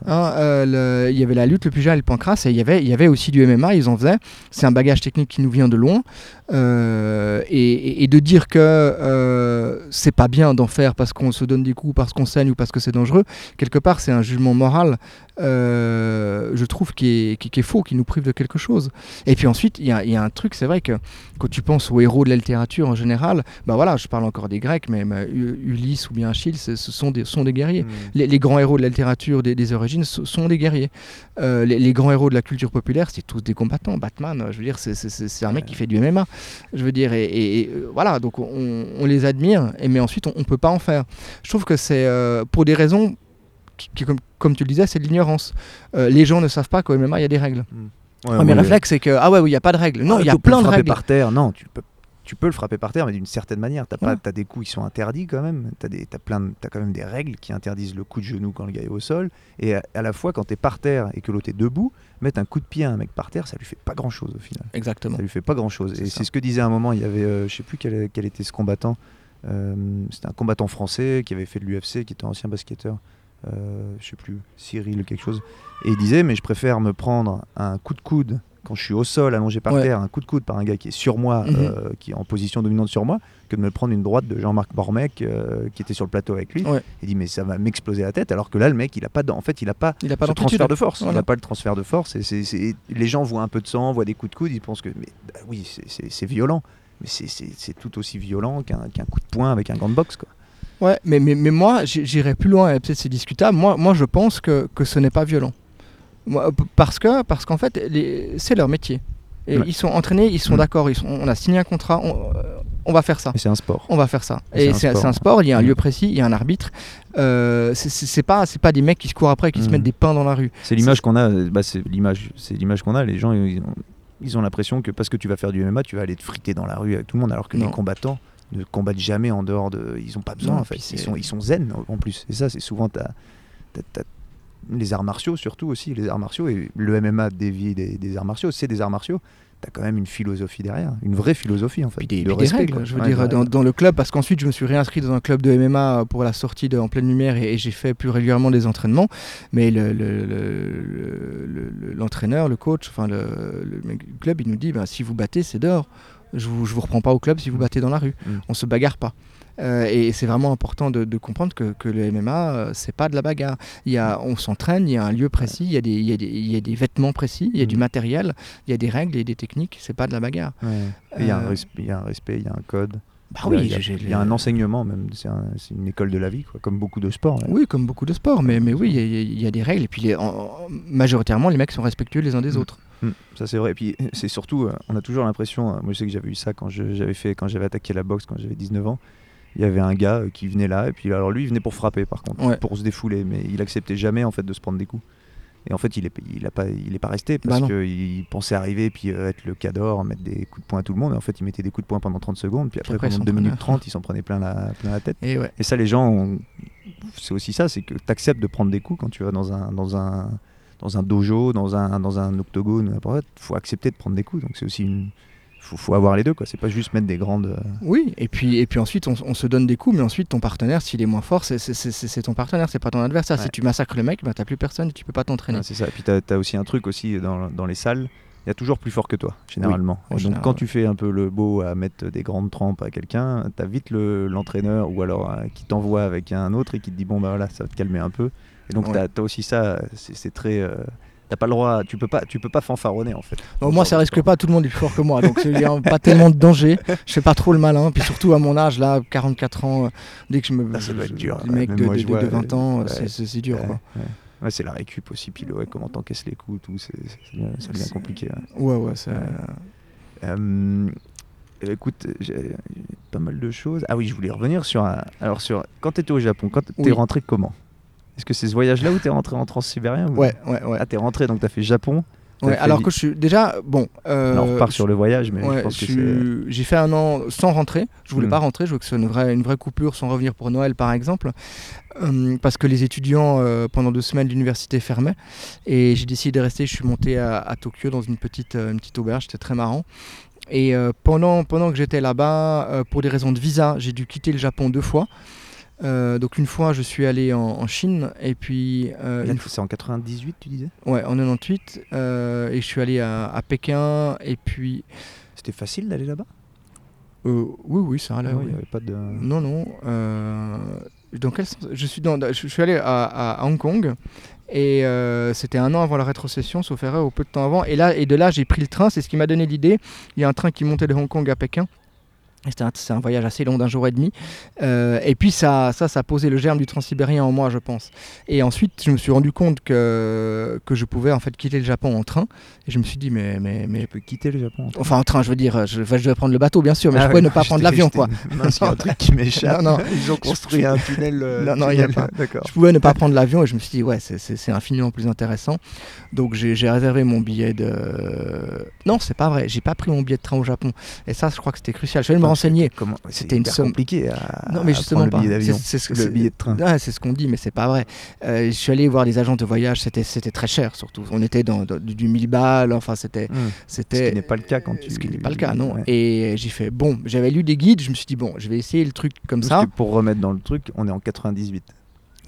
Hein, il y avait la lutte, le pugilat et le pancrace, et il y avait, il y avait aussi du MMA, ils en faisaient. C'est un bagage technique qui nous vient de loin. Euh, et, de dire que euh, c'est pas bien d'en faire parce qu'on se donne des coups, parce qu'on saigne ou parce que c'est dangereux, quelque part c'est un jugement moral, euh, je trouve, qui est, qui- qui est faux, qui nous prive de quelque chose. Et puis ensuite, il y a, il y a un truc, c'est vrai que quand tu penses aux héros de la littérature en général, bah voilà, je parle encore des Grecs, mais, Ulysse ou bien Achille, ce ce sont des, sont des guerriers Mm. les, les grands héros de la littérature des, des origines so- sont des guerriers. Euh, les, les grands héros de la culture populaire, c'est tous des combattants. Batman, je veux dire, c'est- un mec qui fait du MMA. Je veux dire, et, et- et, euh, voilà, donc on, on les admire, et, mais ensuite on, on peut pas en faire. Je trouve que c'est euh, pour des raisons qui, qui, comme, comme tu le disais, c'est de l'ignorance. Euh, les gens ne savent pas qu'au MMA il y a des règles. Ouais, Premier réflexe, c'est que ah ouais, oui, il y a pas de règles. Non, Ah, il y a plein de règles. par terre. Non, tu peux, tu peux le frapper par terre, mais d'une certaine manière. Pas, Ouais. t'as des coups qui sont interdits quand même. Plein, de- t'as quand même des règles qui interdisent le coup de genou quand le gars est au sol. Et à, à la fois, quand t'es par terre et que l'autre est debout, mettre un coup de pied à un mec par terre, ça lui fait pas grand chose au final. Exactement. Ça lui fait pas grand chose. C'est Et c'est ce que disait à un moment. Il y avait, euh, je sais plus quel, quel était ce combattant. Euh, C'était un combattant français qui avait fait de l'UFC, qui était ancien basketteur. Euh, je sais plus, Cyril ou quelque chose. Et il disait, mais je préfère me prendre un coup de coude quand je suis au sol, allongé par Ouais. terre, un coup de coude par un gars qui est sur moi, Mhm. euh, qui est en position dominante sur moi, que de me prendre une droite de Jean-Marc Bormec euh, qui était sur le plateau avec lui. Ouais. Il dit, mais ça va m'exploser la tête, alors que là, le mec, il a pas, en fait, il a pas Il a pas ce d'amplitude. transfert de force. Il n'a pas le transfert de force. Et les gens voient un peu de sang, voient des coups de coude, ils pensent que mais, bah oui, c'est- violent. Mais c'est- tout aussi violent qu'un coup de poing avec un gant de boxe. Quoi. Ouais, mais, mais, mais moi, j'irai plus loin, et peut-être c'est discutable. Moi, moi, je pense que, que ce n'est pas violent. P- parce que parce qu'en fait, c'est leur métier. Et Ouais. ils sont entraînés, ils sont Mm. d'accord, on a signé un contrat, on, euh, on va faire ça. C'est un sport. On va faire ça. C'est Et un c'est un sport, il y a un Mm. lieu précis, il y a un arbitre. Euh, c'est- pas, c'est pas des mecs qui se courent après, qui se Mm. mettent des pains dans la rue. C'est l'image qu'on a. euh, Bah, c'est l'image. C'est l'image qu'on a. Les gens, ils ont, ils ont l'impression que parce que tu vas faire du MMA, tu vas aller te friter dans la rue avec tout le monde, alors que Non. les combattants ne combattent jamais en dehors de. Ils ont pas besoin Non, en fait. Ils sont, ils sont zen en plus. Et ça, c'est souvent ta- les arts martiaux surtout aussi. Les arts martiaux et le MMA dévie des, des arts martiaux. C'est des arts martiaux. T'as quand même une philosophie derrière, une vraie philosophie en fait. Puis des, de puis des règles, quoi. je veux Ouais, dire, dans, le club, parce qu'ensuite je me suis réinscrit dans un club de MMA pour la sortie de, en pleine lumière et, et j'ai fait plus régulièrement des entraînements. Mais le- le- le- le- le- l'entraîneur, le, coach, enfin le, le club, il nous dit ben, si vous battez, c'est dehors. Je vous, je vous reprends pas au club si vous battez dans la rue. Mm. On se bagarre pas. Euh, et c'est vraiment important de, de comprendre que, que le MMA, euh, c'est pas de la bagarre. Il y a, on s'entraîne, il y a un lieu précis, il y a des, il y a des, il y a des vêtements précis, il y a du Mm. matériel, il y a des règles et des techniques. C'est pas de la bagarre. Ouais. Il y, a un Euh, res- il y a un respect, il y a un code. Bah il y a- oui, il y a, j'ai- il y a un enseignement même. C'est un- une école de la vie, quoi, comme beaucoup de sports. Oui, comme beaucoup de sports, mais, mais oui, il y a- des règles. Et puis, les- en- en- majoritairement, les mecs sont respectueux les uns des Mm. autres. Mm, ça c'est vrai. Et puis c'est surtout, euh, on a toujours l'impression. euh, moi je sais que j'avais eu ça quand je- j'avais fait, quand j'avais attaqué la boxe quand j'avais 19 ans. Il y avait un gars euh, qui venait là et puis alors lui il venait pour frapper par contre, Ouais. pour se défouler, mais il acceptait jamais en fait de se prendre des coups. Et en fait il est, il a pas, il est pas resté Bah parce non. qu'il pensait arriver puis euh, être le cador, mettre des coups de poing à tout le monde. Et en fait il mettait des coups de poing pendant 30 secondes puis après, pendant s'en 2 minutes prenait. 30 il s'en prenait plein la, plein la tête. Et ouais. Et ça, les gens, ont- c'est aussi ça, c'est que tu acceptes de prendre des coups quand tu vas dans un, dans un, dans un dojo, dans un, dans un octogone, n'importe Il faut accepter de prendre des coups. Donc c'est aussi une. Faut, faut avoir les deux, quoi. C'est pas juste mettre des grandes. euh, Oui, et puis, et puis ensuite, on, on se donne des coups, mais ensuite, ton partenaire, s'il est moins fort, c'est- c'est c'est- c'est ton partenaire, c'est pas ton adversaire. Si tu massacres le mec, bah, t'as plus personne et tu peux pas t'entraîner. ouais, c'est ça. Et puis tu as, aussi un truc aussi dans, dans les salles. Il y a toujours plus fort que toi, généralement. donc général, quand ouais. tu fais un peu le beau à mettre des grandes trempes à quelqu'un, tu as vite le- l'entraîneur ou alors euh, qui t'envoie avec un autre et qui te dit bon bah voilà, ça va te calmer un peu. Et donc Ouais. tu as, aussi ça, c'est c'est très. euh, T'as pas le droit, tu peux pas, tu peux pas fanfaronner en fait. Bon, moi, ça risque pas, tout le monde est plus fort que moi, donc il n'y a pas tellement de danger. Je fais pas trop le malin, puis surtout à mon âge, là, 44 ans, euh, dès que je me. Ah, ça doit être dur, Les mecs de, moi, de- je de- vois, de 20 ans, ouais. c'est- dur. Ouais, quoi. ouais. Ouais, c'est la récup aussi, puis ouais, comment t'encaisses les coups, tout, c'est, ça ça C'est- compliqué. ouais. Ouais. Ouais. Euh, euh, écoute, j'ai pas mal de choses. Ah oui, je voulais revenir sur. un- Alors, sur quand tu étais au Japon, quand t'es Oui. rentré comment? Est-ce que c'est ce voyage-là où t'es rentré en transsibérien ou- Ouais, ouais, ouais. Ah, t'es rentré, donc t'as fait Japon. Ouais, alors que je suis déjà bon. euh, Alors, on repart sur le voyage, mais ouais, je pense que c'est. j'ai fait un an sans rentrer. Je voulais Hmm. pas rentrer. Je voulais que ce soit une vraie, une vraie coupure sans revenir pour Noël, par exemple, Hum, parce que les étudiants euh, pendant deux semaines l'université fermait et j'ai décidé de rester. Je suis monté à, à Tokyo dans une petite, euh, une petite auberge. C'était très marrant. Et pendant, pendant que j'étais là-bas, pour des raisons de visa, j'ai dû quitter le Japon deux fois. Euh, donc une fois, je suis allé en, en Chine et puis euh, Là, c'est en 98, tu disais? Ouais, en 98. euh, et je suis allé à, à Pékin. Et puis. C'était facile d'aller là-bas? Oui, oui, ça allait. Ah ouais, oui. Il n'y avait pas de. Non, non. dans quel sens? Je suis, dans, je suis allé à, à Hong Kong. Et euh, c'était un an avant la rétrocession, sauf erreur, ou peu de temps avant. Et, là, et de là, j'ai pris le train. C'est ce qui m'a donné l'idée. Il y a un train qui montait de Hong Kong à Pékin. Et C'était un, c'est un voyage assez long d'un jour et demi. Euh, et puis ça, ça, ça a posé le germe du transsibérien en moi, je pense. Et ensuite, je me suis rendu compte que, que je pouvais en fait quitter le Japon en train. Et je me suis dit, mais, mais, mais Tu peux quitter le Japon. en train. Enfin, en train, je veux dire, je, enfin, je devais prendre le bateau, bien sûr, mais Ah je pouvais ouais, ne pas prendre l'avion, quoi. a un truc qui m'échappe. Non, non. Ils ont construit un tunnel. euh, Non, non, il y a pas. D'accord. Je pouvais ne pas prendre l'avion et je me suis dit, ouais, c'est- c'est c'est infiniment plus intéressant. Donc j'ai j'ai réservé mon billet de. Non, c'est pas vrai, j'ai pas pris mon billet de train au Japon. Et ça, je crois que c'était crucial. Je vais me Comment C'était une somme- compliqué à, Non, mais à justement pas. le billet d'avion. Ce Le billet de train. Ouais, c'est ce qu'on dit, mais c'est pas vrai. Euh, je suis allé voir des agents de voyage, c'était c'était très cher surtout. On était dans, dans du, du 1000 balles, enfin c'était. Hmm. Ce c'était qui n'est pas le cas quand tu. Ce qui n'est pas le cas, non. Ouais. Et j'ai fait, bon, j'avais lu des guides, je me suis dit, bon, je vais essayer le truc comme Parce ça. que pour remettre dans le truc, on est en 98.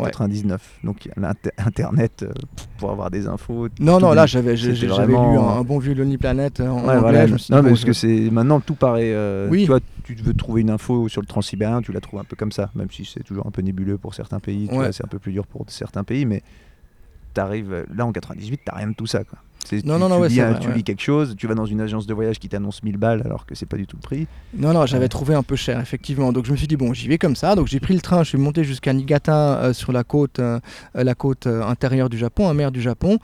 Ouais. 99. Donc l'inter- Internet euh, pour avoir des infos. Non, non, là j'avais j'avais lu vraiment- un, un bon vieux Lonely Planet euh, en Ouais, anglais. voilà. Non, mais parce que c'est maintenant tout paraît. euh, Oui. Tu vois, tu veux trouver une info sur le transsibérien, tu la trouves un peu comme ça, même si c'est toujours un peu nébuleux pour certains pays. Ouais. C'est un peu plus dur pour certains pays, mais t'arrives là en 98, t'as rien de tout ça. Quoi. Non, tu, non, non, tu ouais, lis, vrai, tu ouais. lis quelque chose, tu vas dans une agence de voyage qui t'annonce 1000 balles alors que c'est pas du tout le prix. Non, non, j'avais trouvé un peu cher, effectivement. Donc je me suis dit, bon, j'y vais comme ça. Donc j'ai pris le train, je suis monté jusqu'à Niigata euh, sur la côte, euh, euh, la côte intérieure du Japon, en mer du Japon.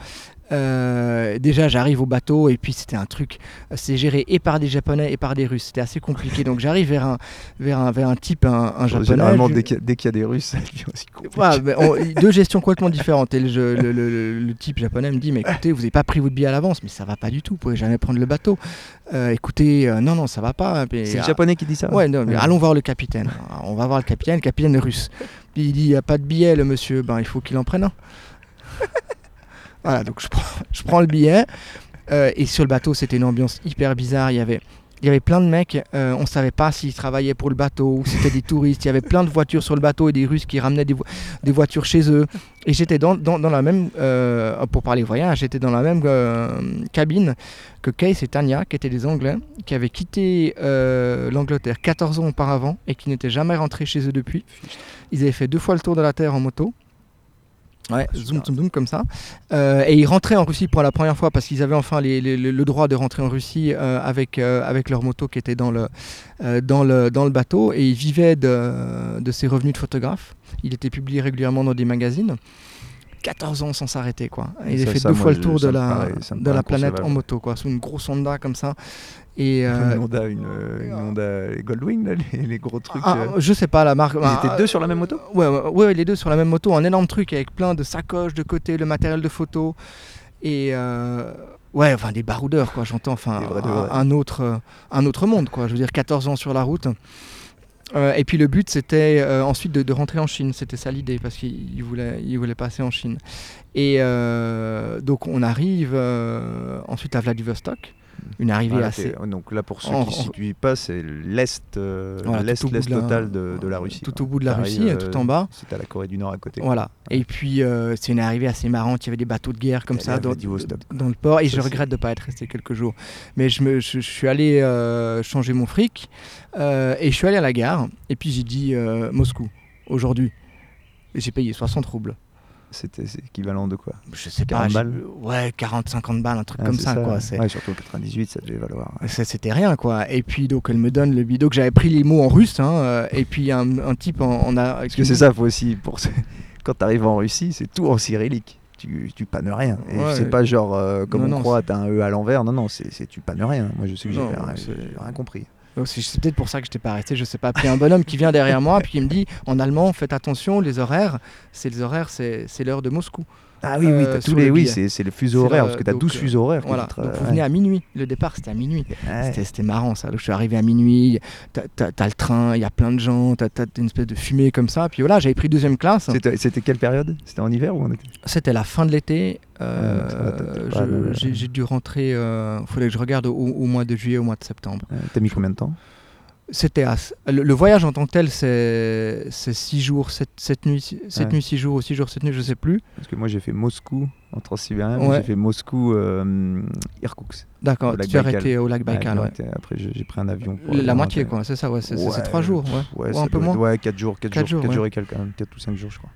Euh, déjà, j'arrive au bateau et puis c'était un truc, c'est géré et par des Japonais et par des Russes. C'était assez compliqué. Donc j'arrive vers un, vers un, vers un type, un, un Japonais. Généralement, dès qu'il y, a- y des Russes, ça devient aussi compliqué. Mais on- deux gestions complètement différentes. Et le, le- le- type japonais me dit Mais écoutez, vous n'avez pas pris votre billet à l'avance, mais ça va pas du tout, vous pouvez jamais prendre le bateau. Euh, écoutez, euh, non, non, ça va pas. C'est le ah, japonais qui dit ça Ouais, non, mais Ouais. allons voir le capitaine. Alors, On va voir le capitaine, le capitaine russe. Puis il dit Il n'y a pas de billet, le monsieur. Ben, il faut qu'il en prenne un. Voilà, donc je prends, je prends le billet. Euh, et sur le bateau, c'était une ambiance hyper bizarre. Il y avait. Il y avait plein de mecs, euh, on savait pas s'ils travaillaient pour le bateau ou c'était des touristes. Il y avait plein de voitures sur le bateau et des Russes qui ramenaient des, vo- des voitures chez eux. Et j'étais dans, dans, dans la même, euh, pour parler voyage, j'étais dans la même cabine que Case et Tanya, qui étaient des Anglais, qui avaient quitté l'Angleterre 14 ans auparavant et qui n'étaient jamais rentrés chez eux depuis. Ils avaient fait deux fois le tour de la Terre en moto. Ouais, zoom, zoom, zoom, comme ça. Euh, et ils rentraient en Russie pour la première fois parce qu'ils avaient enfin les- les- le droit de rentrer en Russie euh, avec, euh, avec leur moto qui était dans le, euh, dans le, dans le bateau. Et ils vivaient de, de ses revenus de photographe. Il était publié régulièrement dans des magazines. 14 ans sans s'arrêter quoi. Il a fait ça, deux moi, fois le tour de la, paraît- de la planète en moto quoi, sous une grosse Honda comme ça. Et euh, Une Honda, une, euh, une Honda les Goldwing, là, les, les gros trucs. ah, euh. je sais pas la marque. Ils ah, étaient deux sur la même moto? Ouais, ouais, ouais, les deux sur la même moto, un énorme truc avec plein de sacoches de côté, le matériel de photo et euh, ouais, enfin des baroudeurs quoi, j'entends, enfin un autre, euh, un autre monde quoi. Je veux dire 14 ans sur la route. Euh, et puis le but c'était euh, ensuite de, rentrer en Chine, c'était ça l'idée parce qu'il il voulait, il voulait passer en Chine. Et euh, donc on arrive ensuite à Vladivostok, une arrivée Voilà, assez donc là, pour ceux En- qui ne en- situent pas, c'est l'est, euh, Voilà, l'est, l'est total de, de la Russie. tout au bout de la Russie, euh, tout en bas. C'est à la Corée du Nord à côté. Voilà. Et puis, euh, c'est une arrivée assez marrante. Il y avait des bateaux de guerre comme ça dans, le port. Et Ça, je regrette de ne pas être resté quelques jours. Mais je, me, je, je suis allé euh, changer mon fric. euh, et je suis allé à la gare. Et puis, j'ai dit euh, Moscou, aujourd'hui. Et j'ai payé 60 roubles. C'était équivalent de quoi? Je sais 40 pas. Ouais, 40, 50 balles, un truc Ah, comme ça. quoi. Ouais, surtout en 98, ça devait valoir. ça, C'était rien quoi. Et puis donc elle me donne le billet. Donc j'avais pris les mots en russe. hein, euh, et puis un, un type en, en a. Parce que c'est ça, faut aussi. Pour... Quand tu arrives en Russie, c'est tout en cyrillique. tu, tu pannes rien. Et Ouais, c'est ouais. pas genre, euh, comme Non, on non, croit, t'as un E à l'envers. Non, non, c'est tu pannes rien. Moi, je sais que rien, j'ai rien compris. C'est peut-être pour ça que je t'ai pas arrêté, je sais pas. Puis un bonhomme qui vient derrière moi, puis il me dit en allemand, faites attention, les horaires, c'est les horaires, c'est l'heure de Moscou. Ah oui, oui, Euh, tous les, le oui, c'est le fuseau horaire, parce que t'as donc, 12 euh, fuseaux horaires. Voilà. tu Donc vous ouais. venez à minuit. Le départ c'était à minuit. C'était- marrant ça. Donc je suis arrivé à minuit, t'as t'as le train, il y a plein de gens, t'as t'as une espèce de fumée comme ça. Puis voilà, j'avais pris deuxième classe. C'était quelle période? C'était en hiver ou en été? C'était la fin de l'été. euh, J'ai dû rentrer, il fallait que je regarde au, mois de juillet, au mois de septembre. Euh, T'as mis combien de temps? C'était le, le voyage en tant que tel, c'est c'est six jours, sept, sept nuits, six- sept Ouais. nuits, six jours ou six jours, sept nuits, je sais plus. Parce que moi, j'ai fait Moscou en Transsibérien, Ouais. j'ai fait Moscou euh, Irkoutsk. D'accord, tu as arrêté au lac Ouais, Baïkal. ouais. arrêté. Après, j'ai pris un avion. pour La aller moitié, quoi, c'est ça, ouais, c'est c'est- c'est Ouais, trois jours. Ouais. Ouais, un peu moins. Ouais, 4 jours, 4 Quatre jours, jours, 4 jours ouais. et quelques, quand même, 4 ou 5 jours, je crois.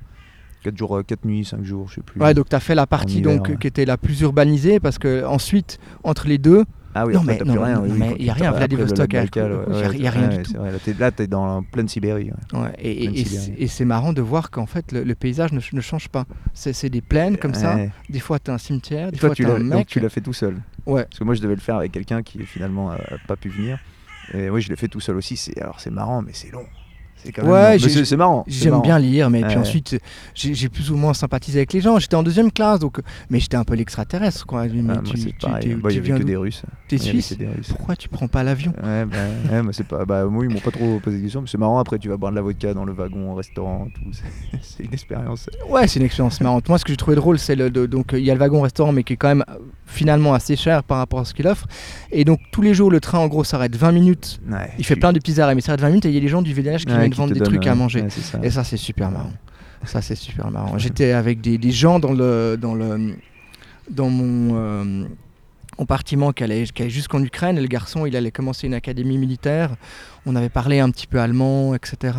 4 jours, 4 nuits, 5 jours, je sais plus. Ouais, donc tu as fait la partie hiver, donc, ouais. qui était la plus urbanisée parce que ensuite, entre les deux, ah oui, non, après, mais- t'as non, plus rien. non, oui, oui, mais quand y a tu- rien, Vladivostok, il y a rien du tout. vrai, Là, là, t'es dans la pleine Sibérie. ouais. ouais, et, c'est- marrant de voir qu'en fait le, le paysage ne, ch- ne change pas. C'est des plaines comme ça. Des fois, tu as un cimetière, Et des toi, fois, tu tu as l'as un donc mec. tu l'as fait tout seul. Ouais. Parce que moi, je devais le faire avec quelqu'un qui finalement a pas pu venir. Et oui, je l'ai fait tout seul aussi. Alors c'est marrant, mais c'est long. C'est quand même Ouais, c'est marrant. J'aime bien lire, mais puis ensuite, j'ai plus ou moins sympathisé avec les gens. J'étais en deuxième classe, donc, mais j'étais un peu l'extraterrestre. quoi. Mais Ah, moi, tu, tu- pareil. Bah, tu y viens que des Russes. T'es suisse que des Russes. Pourquoi tu prends pas l'avion Ouais, bah, ouais, c'est pas. Bah, moi, ils m'ont pas trop posé de questions. Mais c'est marrant. Après, tu vas boire de la vodka dans le wagon, au restaurant, tout. C'est- une expérience. Ouais, c'est une expérience marrante. Moi, ce que j'ai trouvé drôle, c'est le de- donc il y a le wagon restaurant, mais qui est quand même euh, finalement assez cher par rapport à ce qu'il offre. Et donc tous les jours, le train en gros s'arrête 20 minutes. Ouais, Il fait tu- plein de petits arrêts, mais il s'arrête 20 minutes et il y a des gens du VDH qui ouais, viennent te des donnent, trucs à manger. ouais, c'est ça. Et ça, c'est super marrant. Ça, c'est super marrant. J'étais avec des, des gens dans le dans le dans mon euh, compartiment qui allait, qui allait jusqu'en Ukraine. Et le garçon, il allait commencer une académie militaire. On avait parlé un petit peu allemand, etc.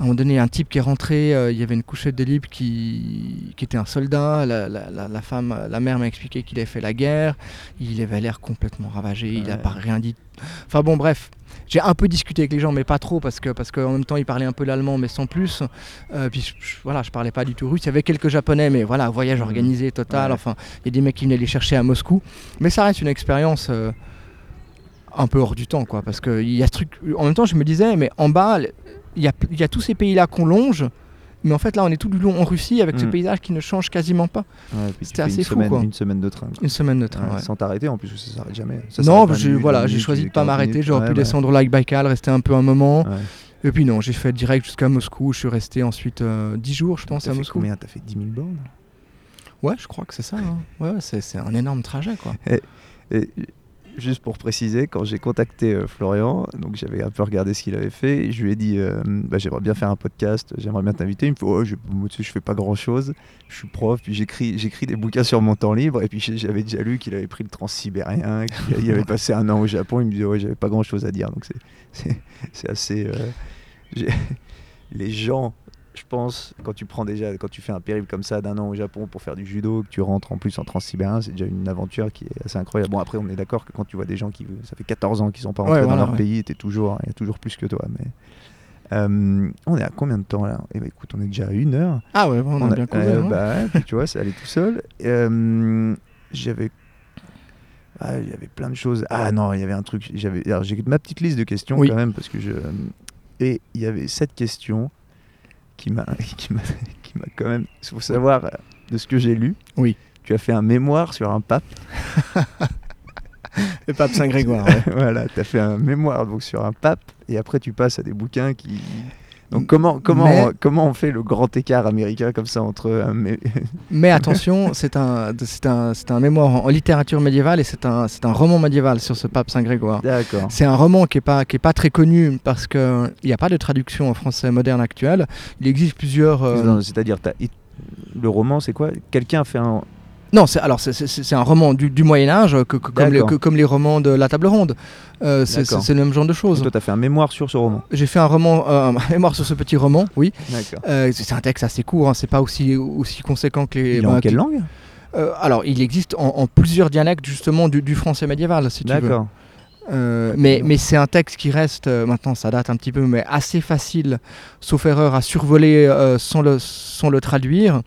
À un moment donné, un type qui est rentré, euh, il y avait une couchette de libre qui, qui était un soldat. La, la- la- la femme, la mère m'a expliqué qu'il avait fait la guerre. Il avait l'air complètement ravagé. Il n'a pas rien dit. Enfin bon, bref. J'ai un peu discuté avec les gens, mais pas trop, parce que parce qu'en même temps, ils parlaient un peu l'allemand, mais sans plus. Euh, puis je, je- voilà, je parlais pas du tout russe. Il y avait quelques japonais, mais voilà, voyage Mhm. organisé total. Ouais. Enfin, il y a des mecs qui venaient les chercher à Moscou. Mais ça reste une expérience euh, un peu hors du temps, quoi. Parce qu'il y a ce truc. En même temps, je me disais, mais en bas, il y a, il y a tous ces pays-là qu'on longe. Mais en fait, là, on est tout du long en Russie avec ce Mhm. paysage qui ne change quasiment pas. Ouais, C'était assez une fou, semaine, quoi. Une semaine de train. quoi. Une semaine de train. Ouais, ouais. Sans t'arrêter en plus, ça s'arrête jamais. Ça non, s'arrête j'ai 20 minutes, voilà, 20 j'ai minutes, choisi de 40 pas m'arrêter. J'aurais pu bah, descendre lac Baïkal, rester un peu un moment. Et puis non, j'ai fait direct jusqu'à Moscou. Je suis resté ensuite euh, 10 jours, je pense, à fait Moscou. combien? T'as fait 10 000 bornes? Ouais, je crois que c'est ça. hein. Ouais, c'est un énorme trajet, quoi. Et juste pour préciser, quand j'ai contacté euh, Florian, donc j'avais un peu regardé ce qu'il avait fait, je lui ai dit euh, bah, j'aimerais bien faire un podcast, j'aimerais bien t'inviter. Il me fait oh, je, je fais pas grand chose, je suis prof, puis j'écris j'écris des bouquins sur mon temps libre, et puis j'avais déjà lu qu'il avait pris le transsibérien, qu'il il avait passé un an au Japon. Il me disait ouais, j'avais pas grand chose à dire, donc c'est- assez. euh, les gens. Je pense, quand tu prends déjà, quand tu fais un périple comme ça d'un an au Japon pour faire du judo, que tu rentres en plus en transsibérien, c'est déjà une aventure qui est assez incroyable. Bon, après, on est d'accord que quand tu vois des gens qui, ça fait 14 ans qu'ils sont pas rentrés Ouais, dans leur ouais. pays, t'es toujours, il y a toujours plus que toi. Mais Euh, on est à combien de temps là? Eh ben, écoute, on est déjà à une heure. Ah ouais, bon, on, a bien causé. euh, hein. bah puis tu vois, ça allait tout seul. Euh, j'avais ah, il y avait plein de choses. Ah non, il y avait un truc. J'avais, j'ai ma petite liste de questions Oui. quand même parce que je. Et il y avait cette question qui m'a, qui m'a, qui m'a quand même. Il faut savoir euh, de ce que j'ai lu. Oui. Tu as fait un mémoire sur un pape. Le pape Saint-Grégoire. ouais. voilà, tu as fait un mémoire donc sur un pape et après tu passes à des bouquins qui. Donc comment comment Mais- on, comment on fait le grand écart américain comme ça entre mé- Mais attention, c'est un, c'est un, c'est un mémoire en, en littérature médiévale et c'est un, c'est un roman médiéval sur ce pape Saint-Grégoire. D'accord. C'est un roman qui n'est pas, qui est pas très connu parce qu'il n'y a pas de traduction en français moderne actuel. Il existe plusieurs. euh, C'est-à-dire le roman c'est quoi? Quelqu'un a fait un Non, c'est, alors c'est, un roman du, que, que- comme, les, D'accord. que- comme les romans de la table ronde. Euh, c'est, le même genre de choses. Toi, tu as fait un mémoire sur ce roman. J'ai fait un roman, euh, un mémoire sur ce petit roman, oui. Euh, c'est un texte assez court, hein, c'est pas aussi, aussi conséquent que les. Il est en ben, quelle que- langue? Alors, il existe en, en plusieurs dialectes justement du, du français médiéval, si tu veux. D'accord. Euh, mais mais c'est un texte qui reste, euh, maintenant ça date un petit peu, mais assez facile, sauf erreur, à survoler euh, sans, le, sans le traduire.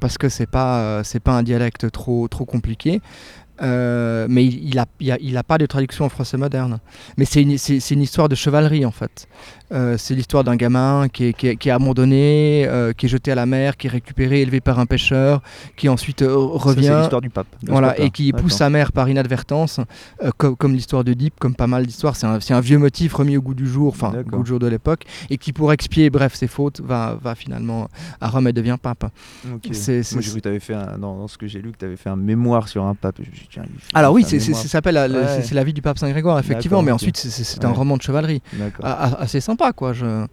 Parce que c'est pas euh, c'est pas un dialecte trop compliqué. Euh, mais il n'a a, pas de traduction en français moderne. Mais c'est une histoire de chevalerie en fait. Euh, c'est l'histoire d'un gamin qui est, qui est- qui est abandonné, euh, qui est jeté à la mer, qui est récupéré, élevé par un pêcheur, qui ensuite euh, Ça, c'est revient. l'histoire du pape. Voilà, et qui pousse sa mère par inadvertance, euh, comme, comme l'histoire de Deep, comme pas mal d'histoires. C'est un, vieux motif remis au goût du jour, enfin au goût du jour de l'époque, et qui pour expier, bref, ses fautes, va, va finalement à Rome et devient pape. Ok. C'est- c'est- Moi, j'ai vu que tu avais fait un, dans, dans ce que j'ai lu que tu avais fait un mémoire sur un pape. Dit, Alors oui, ça s'appelle Ouais. c'est- la vie du pape Saint Grégoire, effectivement, mais ensuite c'est- un roman de chevalerie. D'accord. A- sympa quoi je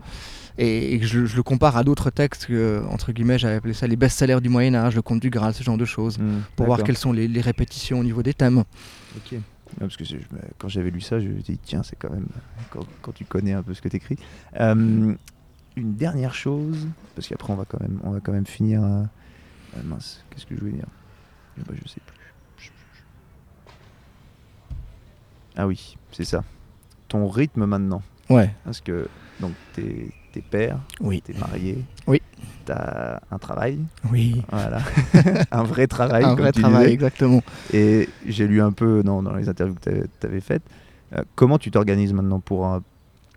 et, je, je le compare à d'autres textes que entre guillemets j'avais appelé ça les best-sellers du Moyen Âge le conte du Graal ce genre de choses Hmm, pour voir quelles sont les, les répétitions au niveau des thèmes Ok. Parce que je me- quand j'avais lu ça, je me suis dit, tiens, c'est quand même. Quand, quand tu connais un peu ce que tu écris. une dernière chose, parce qu'après, on va quand même, on va quand même finir. à- ah, mince, qu'est-ce que je voulais dire? Eh ben, Je sais plus. Ah oui, c'est ça. Ton rythme maintenant. Ouais Parce que, donc, t'es es père, oui t'es marié. Oui. T'as un travail, oui voilà. un vrai travail. un comme vrai tu travail disais. exactement Et j'ai lu un peu dans, dans les interviews que tu avais faites. euh, comment tu t'organises maintenant pour, euh,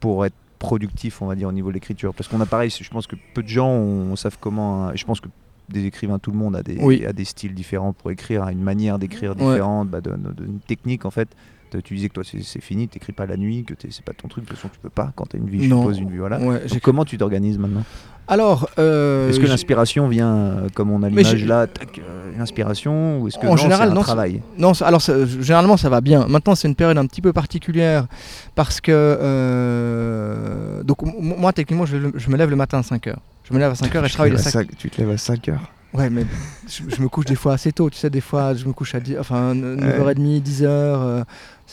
pour être productif, on va dire, au niveau de l'écriture? Parce qu'on a pareil, je pense que peu de gens on, savent comment. je pense que des écrivains, tout le monde a des, Oui. a des styles différents pour écrire, a une manière d'écrire Ouais. différente, bah, de, de- de- une technique en fait. Tu disais que toi c'est fini, t'écris pas la nuit, que t'es- c'est pas ton truc, de toute façon tu peux pas quand t'as une vie, je Non. suppose une vie, voilà. ouais Donc, j'ai- comment tu t'organises maintenant? Alors euh, Est-ce que l'inspiration vient, euh, comme on a l'image là, euh, une inspiration, ou est-ce que En non, général, un non, travail? Non, ça- alors ça- généralement ça va bien. Maintenant c'est une période un petit peu particulière parce que donc moi techniquement je, je me lève le matin à 5h. Je me lève à 5h et je travaille les 5 Tu te lèves à 5 heures. Ouais, mais je, je me couche des fois assez tôt, tu sais, des fois je me couche à 10, enfin, 9h30, 10h, euh,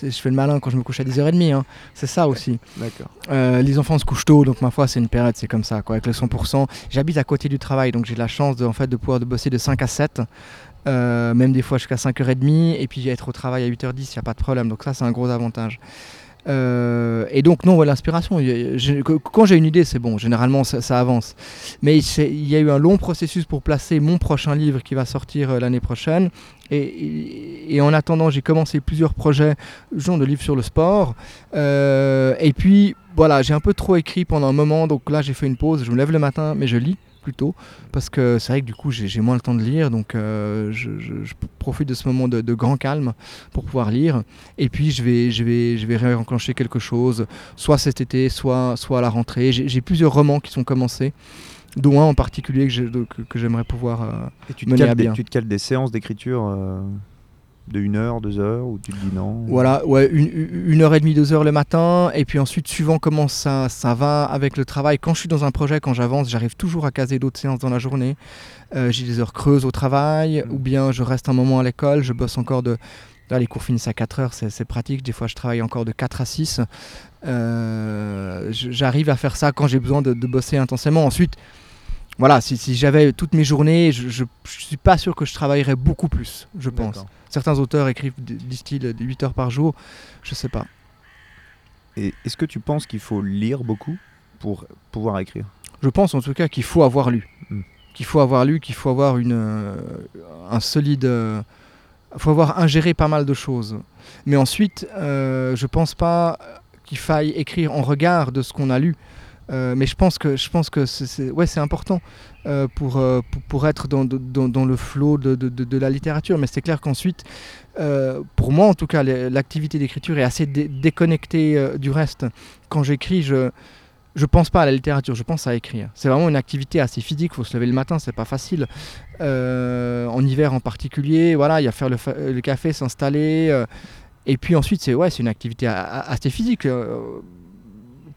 je fais le malin quand je me couche à 10h30, hein. c'est ça aussi. D'accord. Euh, les enfants se couchent tôt, donc ma foi c'est une période, c'est comme ça, quoi, avec le 100%. J'habite à côté du travail, donc j'ai la chance de, en fait, de pouvoir de bosser de 5 à 7, euh, même des fois jusqu'à 5h30, et puis être au travail à 8h10, il n'y a pas de problème, donc ça c'est un gros avantage. Euh, et donc non, l'inspiration, quand j'ai une idée, c'est bon, généralement ça, avance. Mais il y a eu un long processus pour placer mon prochain livre qui va sortir euh, l'année prochaine. Et en attendant, j'ai commencé plusieurs projets, genre de livres sur le sport. Euh, et puis voilà, j'ai un peu trop écrit pendant un moment, donc là j'ai fait une pause. Je me lève le matin, mais je lis plutôt parce que c'est vrai que du coup j'ai moins le temps de lire, donc euh, je, je- je profite de ce moment de, de grand calme pour pouvoir lire. Et puis je vais, je vais, je vais réenclencher quelque chose, soit cet été, soit, soit à la rentrée. J'ai plusieurs romans qui sont commencés, dont un en particulier que j'aimerais pouvoir. euh, Et tu te, Mener à cales bien. tu te cales des séances d'écriture euh, de une heure, deux heures, ou tu te dis non Voilà, ouais, une, une heure et demie, deux heures le matin, et puis ensuite, suivant comment ça, ça va avec le travail, quand je suis dans un projet, quand j'avance, j'arrive toujours à caser d'autres séances dans la journée. Euh, J'ai des heures creuses au travail, Mm. ou bien je reste un moment à l'école, je bosse encore de... Là, les cours finissent à 4 heures, c'est pratique. Des fois, je travaille encore de 4 à 6. Euh, J'arrive à faire ça quand j'ai besoin de, de bosser intensément. Ensuite, voilà, si, si j'avais toutes mes journées, je ne suis pas sûr que je travaillerais beaucoup plus, je pense. Certains auteurs écrivent, disent-ils, 8 heures par jour. Je sais pas. Et est-ce que tu penses qu'il faut lire beaucoup pour pouvoir écrire? Je pense en tout cas qu'il faut avoir lu. Mm. Qu'il faut avoir lu, qu'il faut avoir une, euh, un solide. euh, faut avoir ingéré pas mal de choses. Mais ensuite, euh, je pense pas qu'il faille écrire en regard de ce qu'on a lu. Euh, mais je pense que, je pense que c'est, c'est- ouais, c'est important euh, pour, euh, pour, pour être dans, le flot de, la littérature. Mais c'est clair qu'ensuite, euh, pour moi en tout cas, l'activité d'écriture est assez dé- déconnectée du reste. Quand j'écris, je je pense pas à la littérature, je pense à écrire. C'est vraiment une activité assez physique, faut se lever le matin, c'est pas facile. En hiver en particulier, voilà, il y a faire le, café, s'installer. et puis ensuite, c'est ouais, une activité assez physique,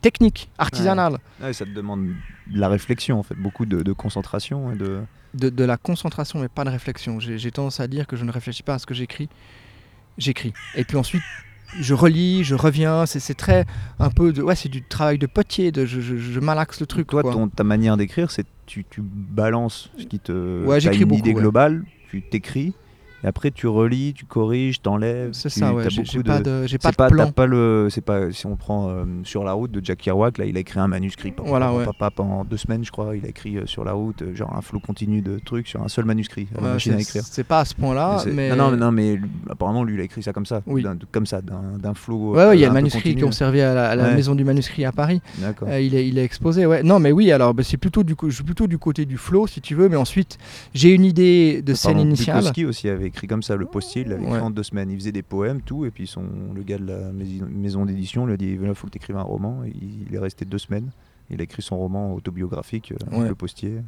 technique, artisanale. Ouais, Ça te demande de la réflexion, en fait, beaucoup de, de concentration et de. De, de la concentration, mais pas de réflexion. J'ai tendance à dire que je ne réfléchis pas à ce que j'écris. J'écris. Et puis ensuite, je relis, je reviens. C'est très un peu de. Ouais, c'est du travail de potier. De, je, je- je malaxe le truc. Toi, quoi. ton, ta manière d'écrire, c'est tu, tu balances ce qui te. Ouais, j'écris une beaucoup, idée ouais. globale, tu t'écris, Et après, tu relis, tu corriges, t'enlèves. C'est ça, ouais. J'ai pas de, j'ai pas de pas, plan. pas le, c'est pas. Si on prend euh, sur la route de Jack Kerouac, là, il a écrit un manuscrit. Papa, Voilà, ouais. pendant deux semaines, je crois, il a écrit euh, sur la route, euh, genre un flot continu de trucs sur un seul manuscrit, la Ouais, machine à c'est- écrire. C'est pas à ce point-là, mais. Non, non, mais, non, mais apparemment, lui, il a écrit ça comme ça, Oui. comme ça, d'un flot. Ouais, ouais, il y a euh, le manuscrit qui ont servi à la, à la maison du manuscrit à Paris. D'accord. Euh, il, est, il est exposé, ouais. Non, mais oui, alors bah, c'est plutôt du, plutôt du côté du flow, si tu veux, mais ensuite j'ai une idée de scène Pardon, initiale. Bukowski aussi avait écrit comme ça le postier, il l'avait écrit Ouais. en deux semaines. Il faisait des poèmes, tout, et puis son, le gars de la maison- d'édition lui a dit il faut que tu écrives un roman. Et il, est resté deux semaines. Il a écrit son roman autobiographique, euh, Ouais. Le postier,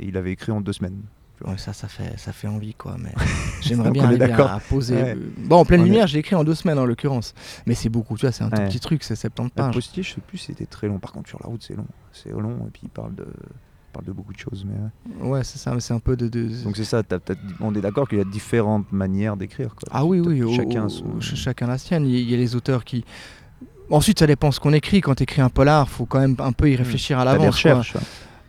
et il avait écrit en deux semaines. Ouais, ça, ça fait, ça fait envie, quoi. Mais j'aimerais bien arriver d'accord. à, à poser. Ouais. Bon, en pleine lumière, j'ai écrit en deux semaines en l'occurrence. Mais c'est beaucoup, tu vois, c'est un tout petit truc, c'est 70 Le pages. postier, je sais plus, c'était très long. Par contre, sur la route, c'est long. C'est long, et puis il parle de, parle de beaucoup de choses. Mais, ouais. Ouais, c'est ça, mais c'est un peu de. de- Donc c'est ça, on est d'accord qu'il y a différentes manières d'écrire. Ah oui, oui, au- Chacun au- son- ch- chacun la sienne. Il y, a les auteurs qui. Ensuite, ça dépend ce qu'on écrit. Quand tu écris un polar, faut quand même un peu y réfléchir à l'avance.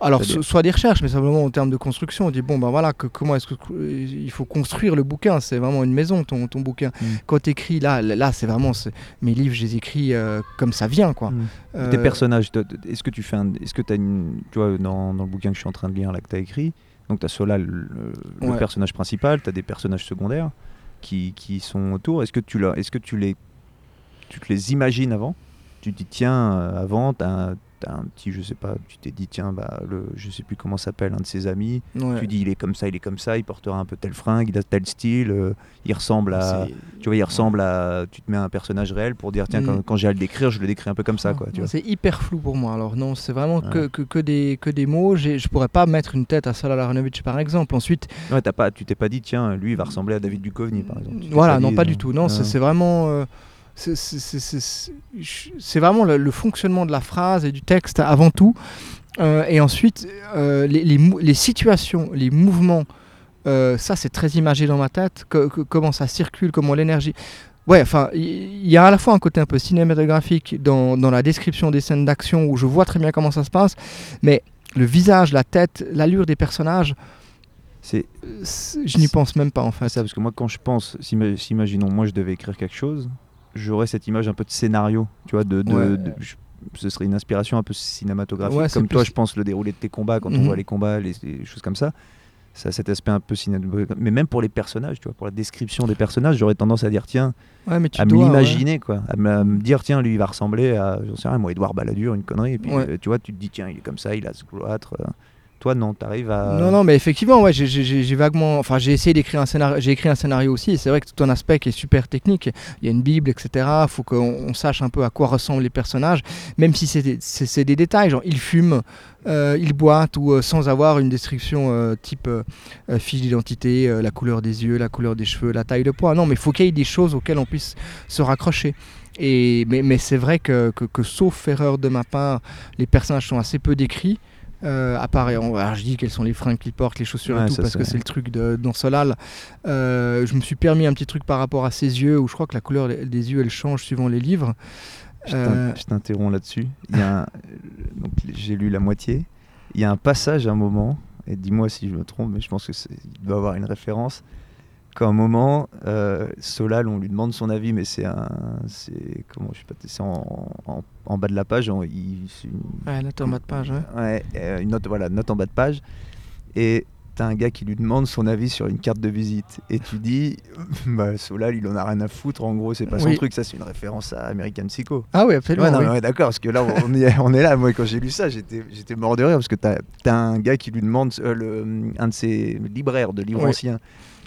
Alors, so- soit des recherches, mais simplement en termes de construction, on dit bon, ben voilà, que, comment est-ce que il faut construire le bouquin? C'est vraiment une maison, ton, ton bouquin. Mm. Quand tu écris là, là, c'est vraiment mes livres, je les écris euh, comme ça vient, quoi. Mm. Euh, Tes personnages, est-ce que tu fais un, est-ce que tu as une, tu vois, dans, dans le bouquin que je suis en train de lire là que tu as écrit, donc tu as Solal, le, le Ouais. personnage principal, tu as des personnages secondaires qui, qui sont autour. Est-ce que tu que les, tu te les imagines avant? Tu te dis tiens, euh, avant, tu as, un petit, je sais pas, tu t'es dit tiens, bah, le, je sais plus comment s'appelle, un de ses amis. ouais. Tu dis il est comme ça, il est comme ça, il portera un peu tel fringue, il a tel style, euh, il ressemble à, tu vois, il ressemble à, tu te mets un personnage réel pour dire tiens, Mm. quand, quand j'ai à le décrire, je le décris un peu comme ça, quoi. Tu vois. C'est hyper flou pour moi. Alors non, c'est vraiment que, Ouais. que, que des, que des mots. Je pourrais pas mettre une tête à Salah par exemple. Ensuite, Ouais, t'as pas, tu t'es pas dit, tiens, lui, il va ressembler à David Duchovny, par exemple. Tu voilà, pas non, dit, pas euh, du tout. Non, c'est euh, c'est vraiment. euh, c'est- vraiment le, le fonctionnement de la phrase et du texte avant tout. Euh, et ensuite, euh, les, les mou- les situations, les mouvements, euh, ça c'est très imagé dans ma tête. que- que- comment ça circule, comment l'énergie. Ouais, enfin, il y, a à la fois un côté un peu cinématographique dans, dans la description des scènes d'action où je vois très bien comment ça se passe, mais le visage, la tête, l'allure des personnages, C'est je n'y pense même pas en fait. ça, parce que moi, quand je pense, s'imaginons, moi, je devais écrire quelque chose, j'aurais cette image un peu de scénario, tu vois, de, de- Ouais. de- je- ce serait une inspiration un peu cinématographique, Ouais, comme toi, je pense le déroulé de tes combats, quand on Mhm. voit les combats, les, les choses comme ça. Ça a cet aspect un peu cinématographique. Mais même pour les personnages, tu vois, pour la description des personnages, j'aurais tendance à dire, tiens, Ouais, mais tu à l'imaginer, quoi. À me, dire, tiens, lui, il va ressembler à, j'en sais rien, moi, Edouard Balladur, une connerie. Et puis, euh, tu vois, tu te dis, tiens, il est comme ça, il a ce cloître. euh. Toi, non, t'arrives à. Non, non, mais effectivement, ouais, j'ai- vaguement, enfin, j'ai essayé d'écrire un scénario, j'ai écrit un scénario aussi. C'est vrai que tout un aspect qui est super technique. Il y a une bible, etc. Il faut qu'on on sache un peu à quoi ressemblent les personnages, même si c'est des, des détails, genre ils fument, euh, ils boitent ou euh, sans avoir une description euh, type fiche d'identité, la couleur des yeux, la couleur des cheveux, la taille de poids. Non, mais il faut qu'il y ait des choses auxquelles on puisse se raccrocher. Et, mais mais c'est vrai que, que sauf erreur de ma part, les personnages sont assez peu décrits. Euh, à part, et on- alors je dis quelles sont les fringues qu'ils portent, les chaussures Ouais, et tout, parce que c'est- le truc de, dans Solal. Euh, je me suis permis un petit truc par rapport à ses yeux, où je crois que la couleur des yeux, elle change suivant les livres. Je Euh, t'interromps là-dessus. Un- j'ai lu la moitié. Il y a un passage, un moment, et dis-moi si je me trompe, mais je pense que il doit avoir une référence. Qu'à un moment, euh, Solal, on lui demande son avis, mais c'est un, c'est comment, je sais pas, c'est en, en- en bas de la page, on- il- c'est une, Ouais, note en bas de page, ouais. Ouais, euh, une note, voilà, note en bas de page. Et t'as un gars qui lui demande son avis sur une carte de visite. Et tu dis, bah, Solal, il en a rien à foutre, en gros, c'est pas son Oui. truc. Ça, c'est une référence à American Psycho. Ah oui, absolument. Ouais, non, oui. mais ouais, d'accord, parce que là, on est, on est là. Moi, quand j'ai lu ça, j'étais j'étais mort de rire parce que t'as as un gars qui lui demande, euh, le, un de ses libraires de livres anciens,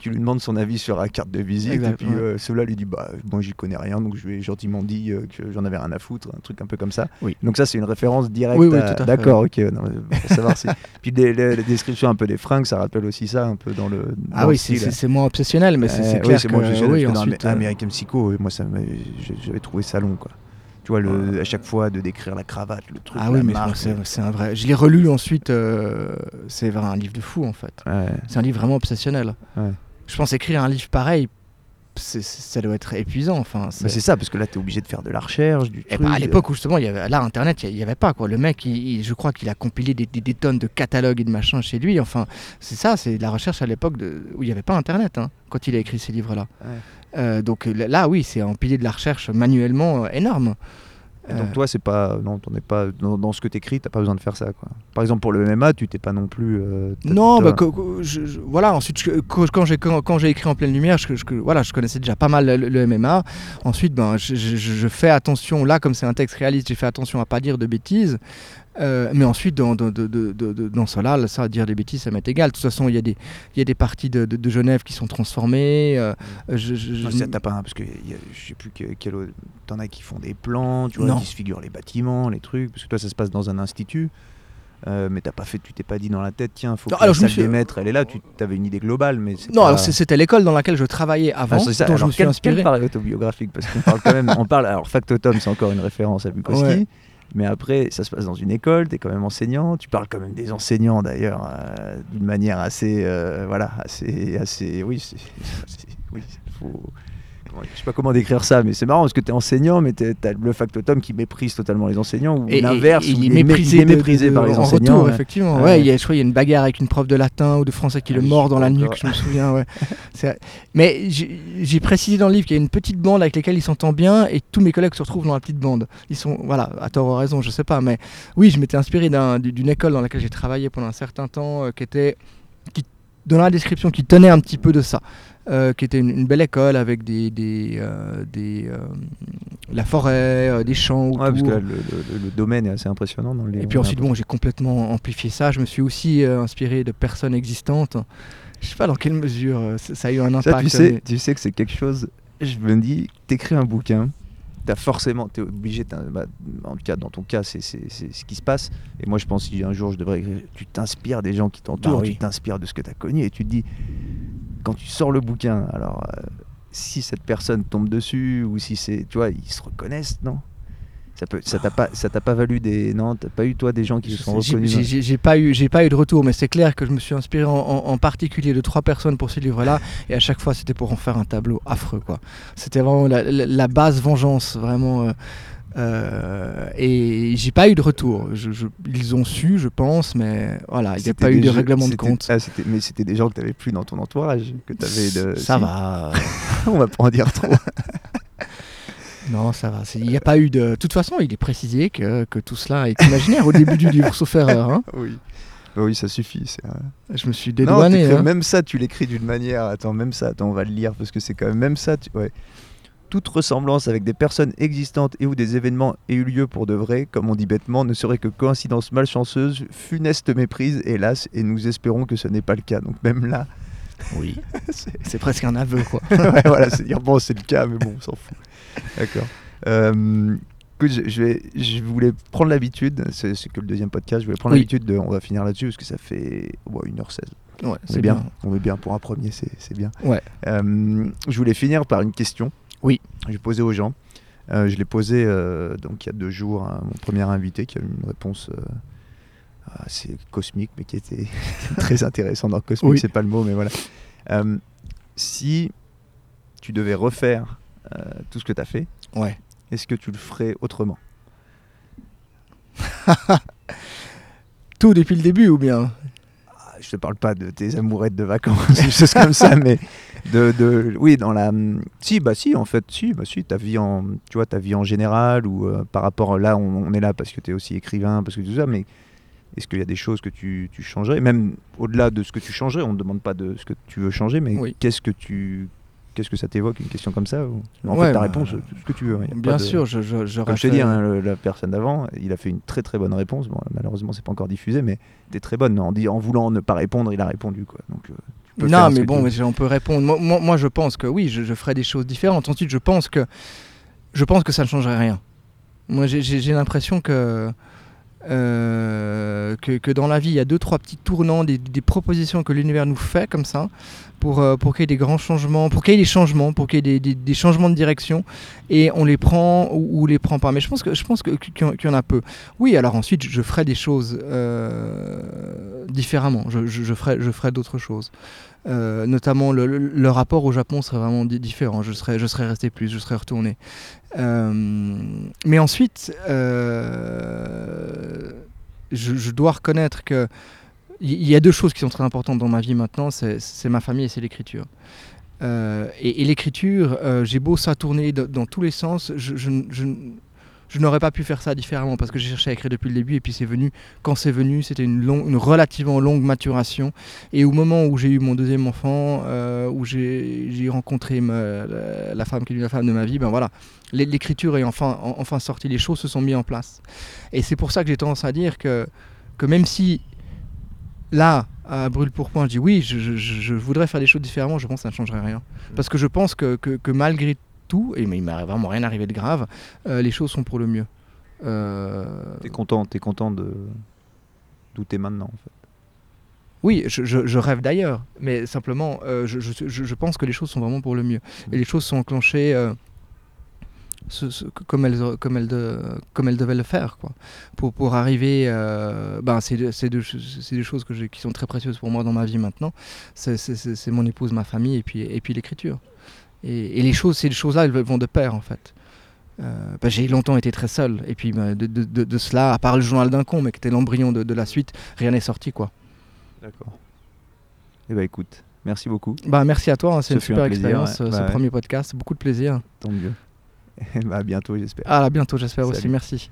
qui lui demande son avis sur la carte de visite. Et puis, euh, cela lui dit, bah, moi, j'y connais rien, donc je lui ai gentiment dit euh, que j'en avais rien à foutre, un truc un peu comme ça. Oui. Donc, ça, c'est une référence directe. Oui, oui, à- D'accord, ok. non, mais pour savoir si. Puis, les, les- les descriptions un peu des fringues, ça rappelle aussi ça, un peu dans le. Ah oui, c'est- moins obsessionnel, mais c'est oui, clair c'est que, moi, je sais, oui, parce que dans ensuite, Am- euh, American Psycho, moi, ça j'avais trouvé ça long, quoi. Tu vois, le, à chaque fois, de décrire la cravate, le truc, Ah oui, mais c'est c'est un vrai. Je l'ai relu ensuite. euh, c'est vraiment un livre de fou en fait. Ouais. C'est un livre vraiment obsessionnel. Ouais. Je pense écrire un livre pareil, c'est- ça doit être épuisant. Enfin, c'est ça, parce que là, tu es obligé de faire de la recherche, du Et truc. bah, à l'époque où justement, il y avait, là, Internet, il n'y avait pas. Quoi. Le mec, il- il- je crois qu'il a compilé des, des- des tonnes de catalogues et de machins chez lui. Enfin, c'est ça, c'est de la recherche à l'époque de- où il n'y avait pas Internet, hein, quand il a écrit ces livres-là. Ouais. Euh, donc là, oui, c'est empiler de la recherche manuellement euh, énorme. Et donc Euh, toi, c'est pas, non, t'en es pas dans, dans ce que t'écris, t'as pas besoin de faire ça, quoi. Par exemple, pour le MMA, tu t'es pas non plus. euh, Non, bah, je- je- voilà. Ensuite, je- quand j'ai quand, quand j'ai écrit en pleine lumière, je, voilà, je connaissais déjà pas mal le, le MMA. Ensuite, ben, je fais attention. Là, comme c'est un texte réaliste, j'ai fait attention à pas dire de bêtises. Euh, mais ensuite, dans, dans, de- de- de- de- dans cela, là, ça, dire des bêtises, ça m'est égal. De toute façon, il y a des, y a des parties de, Genève qui sont transformées. euh, je, je- Non, je- ça, t'as pas parce que y a- je sais plus que- quel autre- t'en as qui font des plans, tu vois, Non. qui se figurent les bâtiments, les trucs, parce que toi ça se passe dans un institut, euh, mais t'as pas fait, tu t'es pas dit dans la tête, tiens, faut Non, que alors, la je salle suis- des maîtres, elle est là, tu avais une idée globale, mais Non, pas- alors c'est- c'était l'école dans laquelle je travaillais Ah, avant, c'est ça. dont je Alors, me suis quel, inspiré. quel autobiographique parce qu'on parle quand même, on parle, alors Factotum c'est encore une référence à Bukowski, Ouais. Mais après ça se passe dans une école, tu es quand même enseignant, tu parles quand même des enseignants d'ailleurs euh, d'une manière assez, euh, voilà, assez, assez, oui, c'est, oui, faut, je sais pas comment décrire ça, mais c'est marrant parce que tu es enseignant, mais tu as le Factotum qui méprise totalement les enseignants ou l'inverse, il est mé- méprisé, est de- méprisé de- par les en enseignants. retour, ouais. effectivement. Ouais. Il y a, je crois qu'il y a une bagarre avec une prof de latin ou de français qui le mord dans la nuque, je me souviens. Ouais. Mais j'ai précisé dans le livre qu'il y a une petite bande avec laquelle il s'entend bien et tous mes collègues se retrouvent dans la petite bande. Ils sont, voilà, à tort ou à raison, je sais pas. Mais oui, je m'étais inspiré d'un- d'une école dans laquelle j'ai travaillé pendant un certain temps euh, qui était. qui dans la description qui tenait un petit peu de ça. Euh, qui était une, une belle école avec des, des, euh, des euh, la forêt, des champs autour. Ouais, parce que là, le, le- le domaine est assez impressionnant dans les. Et puis ensuite, bon, j'ai complètement amplifié ça. Je me suis aussi inspiré de personnes existantes. Je sais pas dans quelle mesure ça ça a eu un impact. Ça, tu sais, mais- tu sais que c'est quelque chose. Je me dis, t'écris un bouquin, t'as forcément, t'es obligé. t'as- bah, en tout cas, dans ton cas, c'est ce qui se passe. Et moi, je pense si un jour je devrais écrire, tu t'inspires des gens qui t'entourent, Bah oui. tu t'inspires de ce que t'as connu, et tu te dis, quand tu sors le bouquin, alors euh, si cette personne tombe dessus ou si c'est, tu vois, ils se reconnaissent, non? Ça peut, ça t'a pas, ça t'a pas valu des, non, t'as pas eu toi des gens qui se sont reconnus. j'ai- pas eu, j'ai pas eu de retour, mais c'est clair que je me suis inspiré en, en- en particulier de trois personnes pour ce livre-là, et à chaque fois c'était pour en faire un tableau affreux, quoi. C'était vraiment la, la- la base vengeance, vraiment. euh, euh, et j'ai pas eu de retour. Je- je- ils ont su, je pense, mais voilà, il n'y a pas eu de jeux- règlement de compte. ah, mais c'était des gens que t'avais plus dans ton entourage, que t'avais de. Ça si. va. On va pas en dire trop. Non, ça va. c'est- Il n'y a pas eu de. De toute façon, il est précisé que, que tout cela est imaginaire au début du livre, sauf erreur. hein. oui. Bah oui, ça suffit. un- Je me suis dédouané. hein. Même ça, tu l'écris d'une manière. Attends, même ça, attends, on va le lire parce que c'est quand même même ça. tu- Ouais. Toute ressemblance avec des personnes existantes et ou des événements aient eu lieu pour de vrai, comme on dit bêtement, ne serait que coïncidence malchanceuse, funeste méprise, hélas, et nous espérons que ce n'est pas le cas. Donc même là, Oui. c'est C'est presque un aveu, quoi. ouais, voilà, c'est dire bon, c'est le cas, mais bon, on s'en fout. D'accord. Euh, écoute, je, je vais, je voulais prendre l'habitude, c'est c'est que le deuxième podcast, je voulais prendre Oui. l'habitude de, on va finir là-dessus parce que ça fait ouais, 1h16. Ouais, On est bien. On est bien pour un premier, c'est c'est bien. Ouais. Euh, je voulais finir par une question. Oui. Je vais poser aux gens. Euh, je l'ai posée euh, donc il y a deux jours à mon premier invité qui a eu une réponse assez cosmique, mais qui était très intéressante. Dans cosmique, Oui. c'est pas le mot, mais voilà. Si tu devais refaire euh, tout ce que tu as fait, Ouais. est-ce que tu le ferais autrement? Tout depuis le début, ou bien? Ah, Je te parle pas de tes amourettes de vacances, des choses comme ça, mais de, de- oui, dans la, si, bah si, en fait, si, bah si, ta vie en, tu vois, ta vie en général ou euh, par rapport là, on, on est là parce que tu es aussi écrivain, parce que tout ça, mais est-ce qu'il y a des choses que tu, tu changerais, même au-delà de ce que tu changerais, on ne demande pas de ce que tu veux changer, mais Oui. qu'est-ce que tu, qu'est-ce que ça t'évoque, une question comme ça ou- En Ouais, fait, ta bah, réponse, tout ce que tu veux. Bien de- sûr, je, je, je Comme je t'ai refais- dit, hein, le- la personne d'avant, il a fait une très très bonne réponse. Bon, malheureusement, c'est pas encore diffusé, mais t'es très bonne. En, dit- en voulant ne pas répondre, il a répondu. Quoi. Donc, euh, tu peux Non, mais bon, mais on peut répondre. Moi, moi, moi, je pense que oui, je, je ferai des choses différentes. Ensuite, je pense que je pense que ça ne changerait rien. Moi, j'ai- l'impression que, euh, que que dans la vie, il y a deux trois petits tournants, des, des propositions que l'univers nous fait comme ça, pour, euh, pour qu'il y ait des grands changements, pour qu'il y ait des changements, pour qu'il y ait des, changements de direction, et on les prend ou, ou les prend pas. Mais je pense que je pense que- qu'il y en- a peu. Oui, alors ensuite, je ferai des choses euh, différemment. Je, ferai, je ferai d'autres choses. Euh, notamment, le, le- rapport au Japon serait vraiment di- différent. Je serais, je serais resté plus, je serais retourné. Mais ensuite, je dois reconnaître que il y a deux choses qui sont très importantes dans ma vie maintenant, c'est ma famille et c'est l'écriture. Euh, et l'écriture, euh, j'ai beau ça tourner dans tous les sens, je, n'aurais pas pu faire ça différemment parce que j'ai cherché à écrire depuis le début et puis c'est venu, quand c'est venu, c'était une, une relativement longue maturation. Et au moment où j'ai eu mon deuxième enfant, euh, où j'ai rencontré la, femme qui est la femme de ma vie, ben voilà, l'é- l'écriture est enfin, en- enfin sortie, les choses se sont mises en place. Et c'est pour ça que j'ai tendance à dire que, que même si là, à brûle pour point, je dis oui, je, je- je- je voudrais faire des choses différemment, je pense que ça ne changerait rien. Parce que je pense que, que- que malgré tout, et mais il m'est vraiment rien arrivé de grave, euh, les choses sont pour le mieux. Euh, T'es content, t'es content de d'où t'es maintenant en fait. Oui, je, je- je rêve d'ailleurs, mais simplement, euh, je, je- pense que les choses sont vraiment pour le mieux. Et les choses sont enclenchées euh, ce- ce- comme, elles, comme, elles de- comme elles devaient le faire. Quoi. Pour, pour arriver, euh, ben, c'est deux, deux choses que qui sont très précieuses pour moi dans ma vie maintenant. C'est mon épouse, ma famille et puis, et puis l'écriture. Et, et les choses, ces choses-là, elles vont de pair en fait. Euh, ben, j'ai longtemps été très seul. Et puis ben, de, de- de- de cela, à part le journal d'un con, mais qui était l'embryon de, la suite, rien n'est sorti. quoi. D'accord. Eh ben écoute, merci beaucoup. Bah, merci à toi, hein, c'est Ce une un super plaisir, expérience, ouais. ce Bah ouais. premier podcast. Beaucoup de plaisir. Tant mieux. bah, à bientôt, j'espère. À bientôt, j'espère aussi. Merci.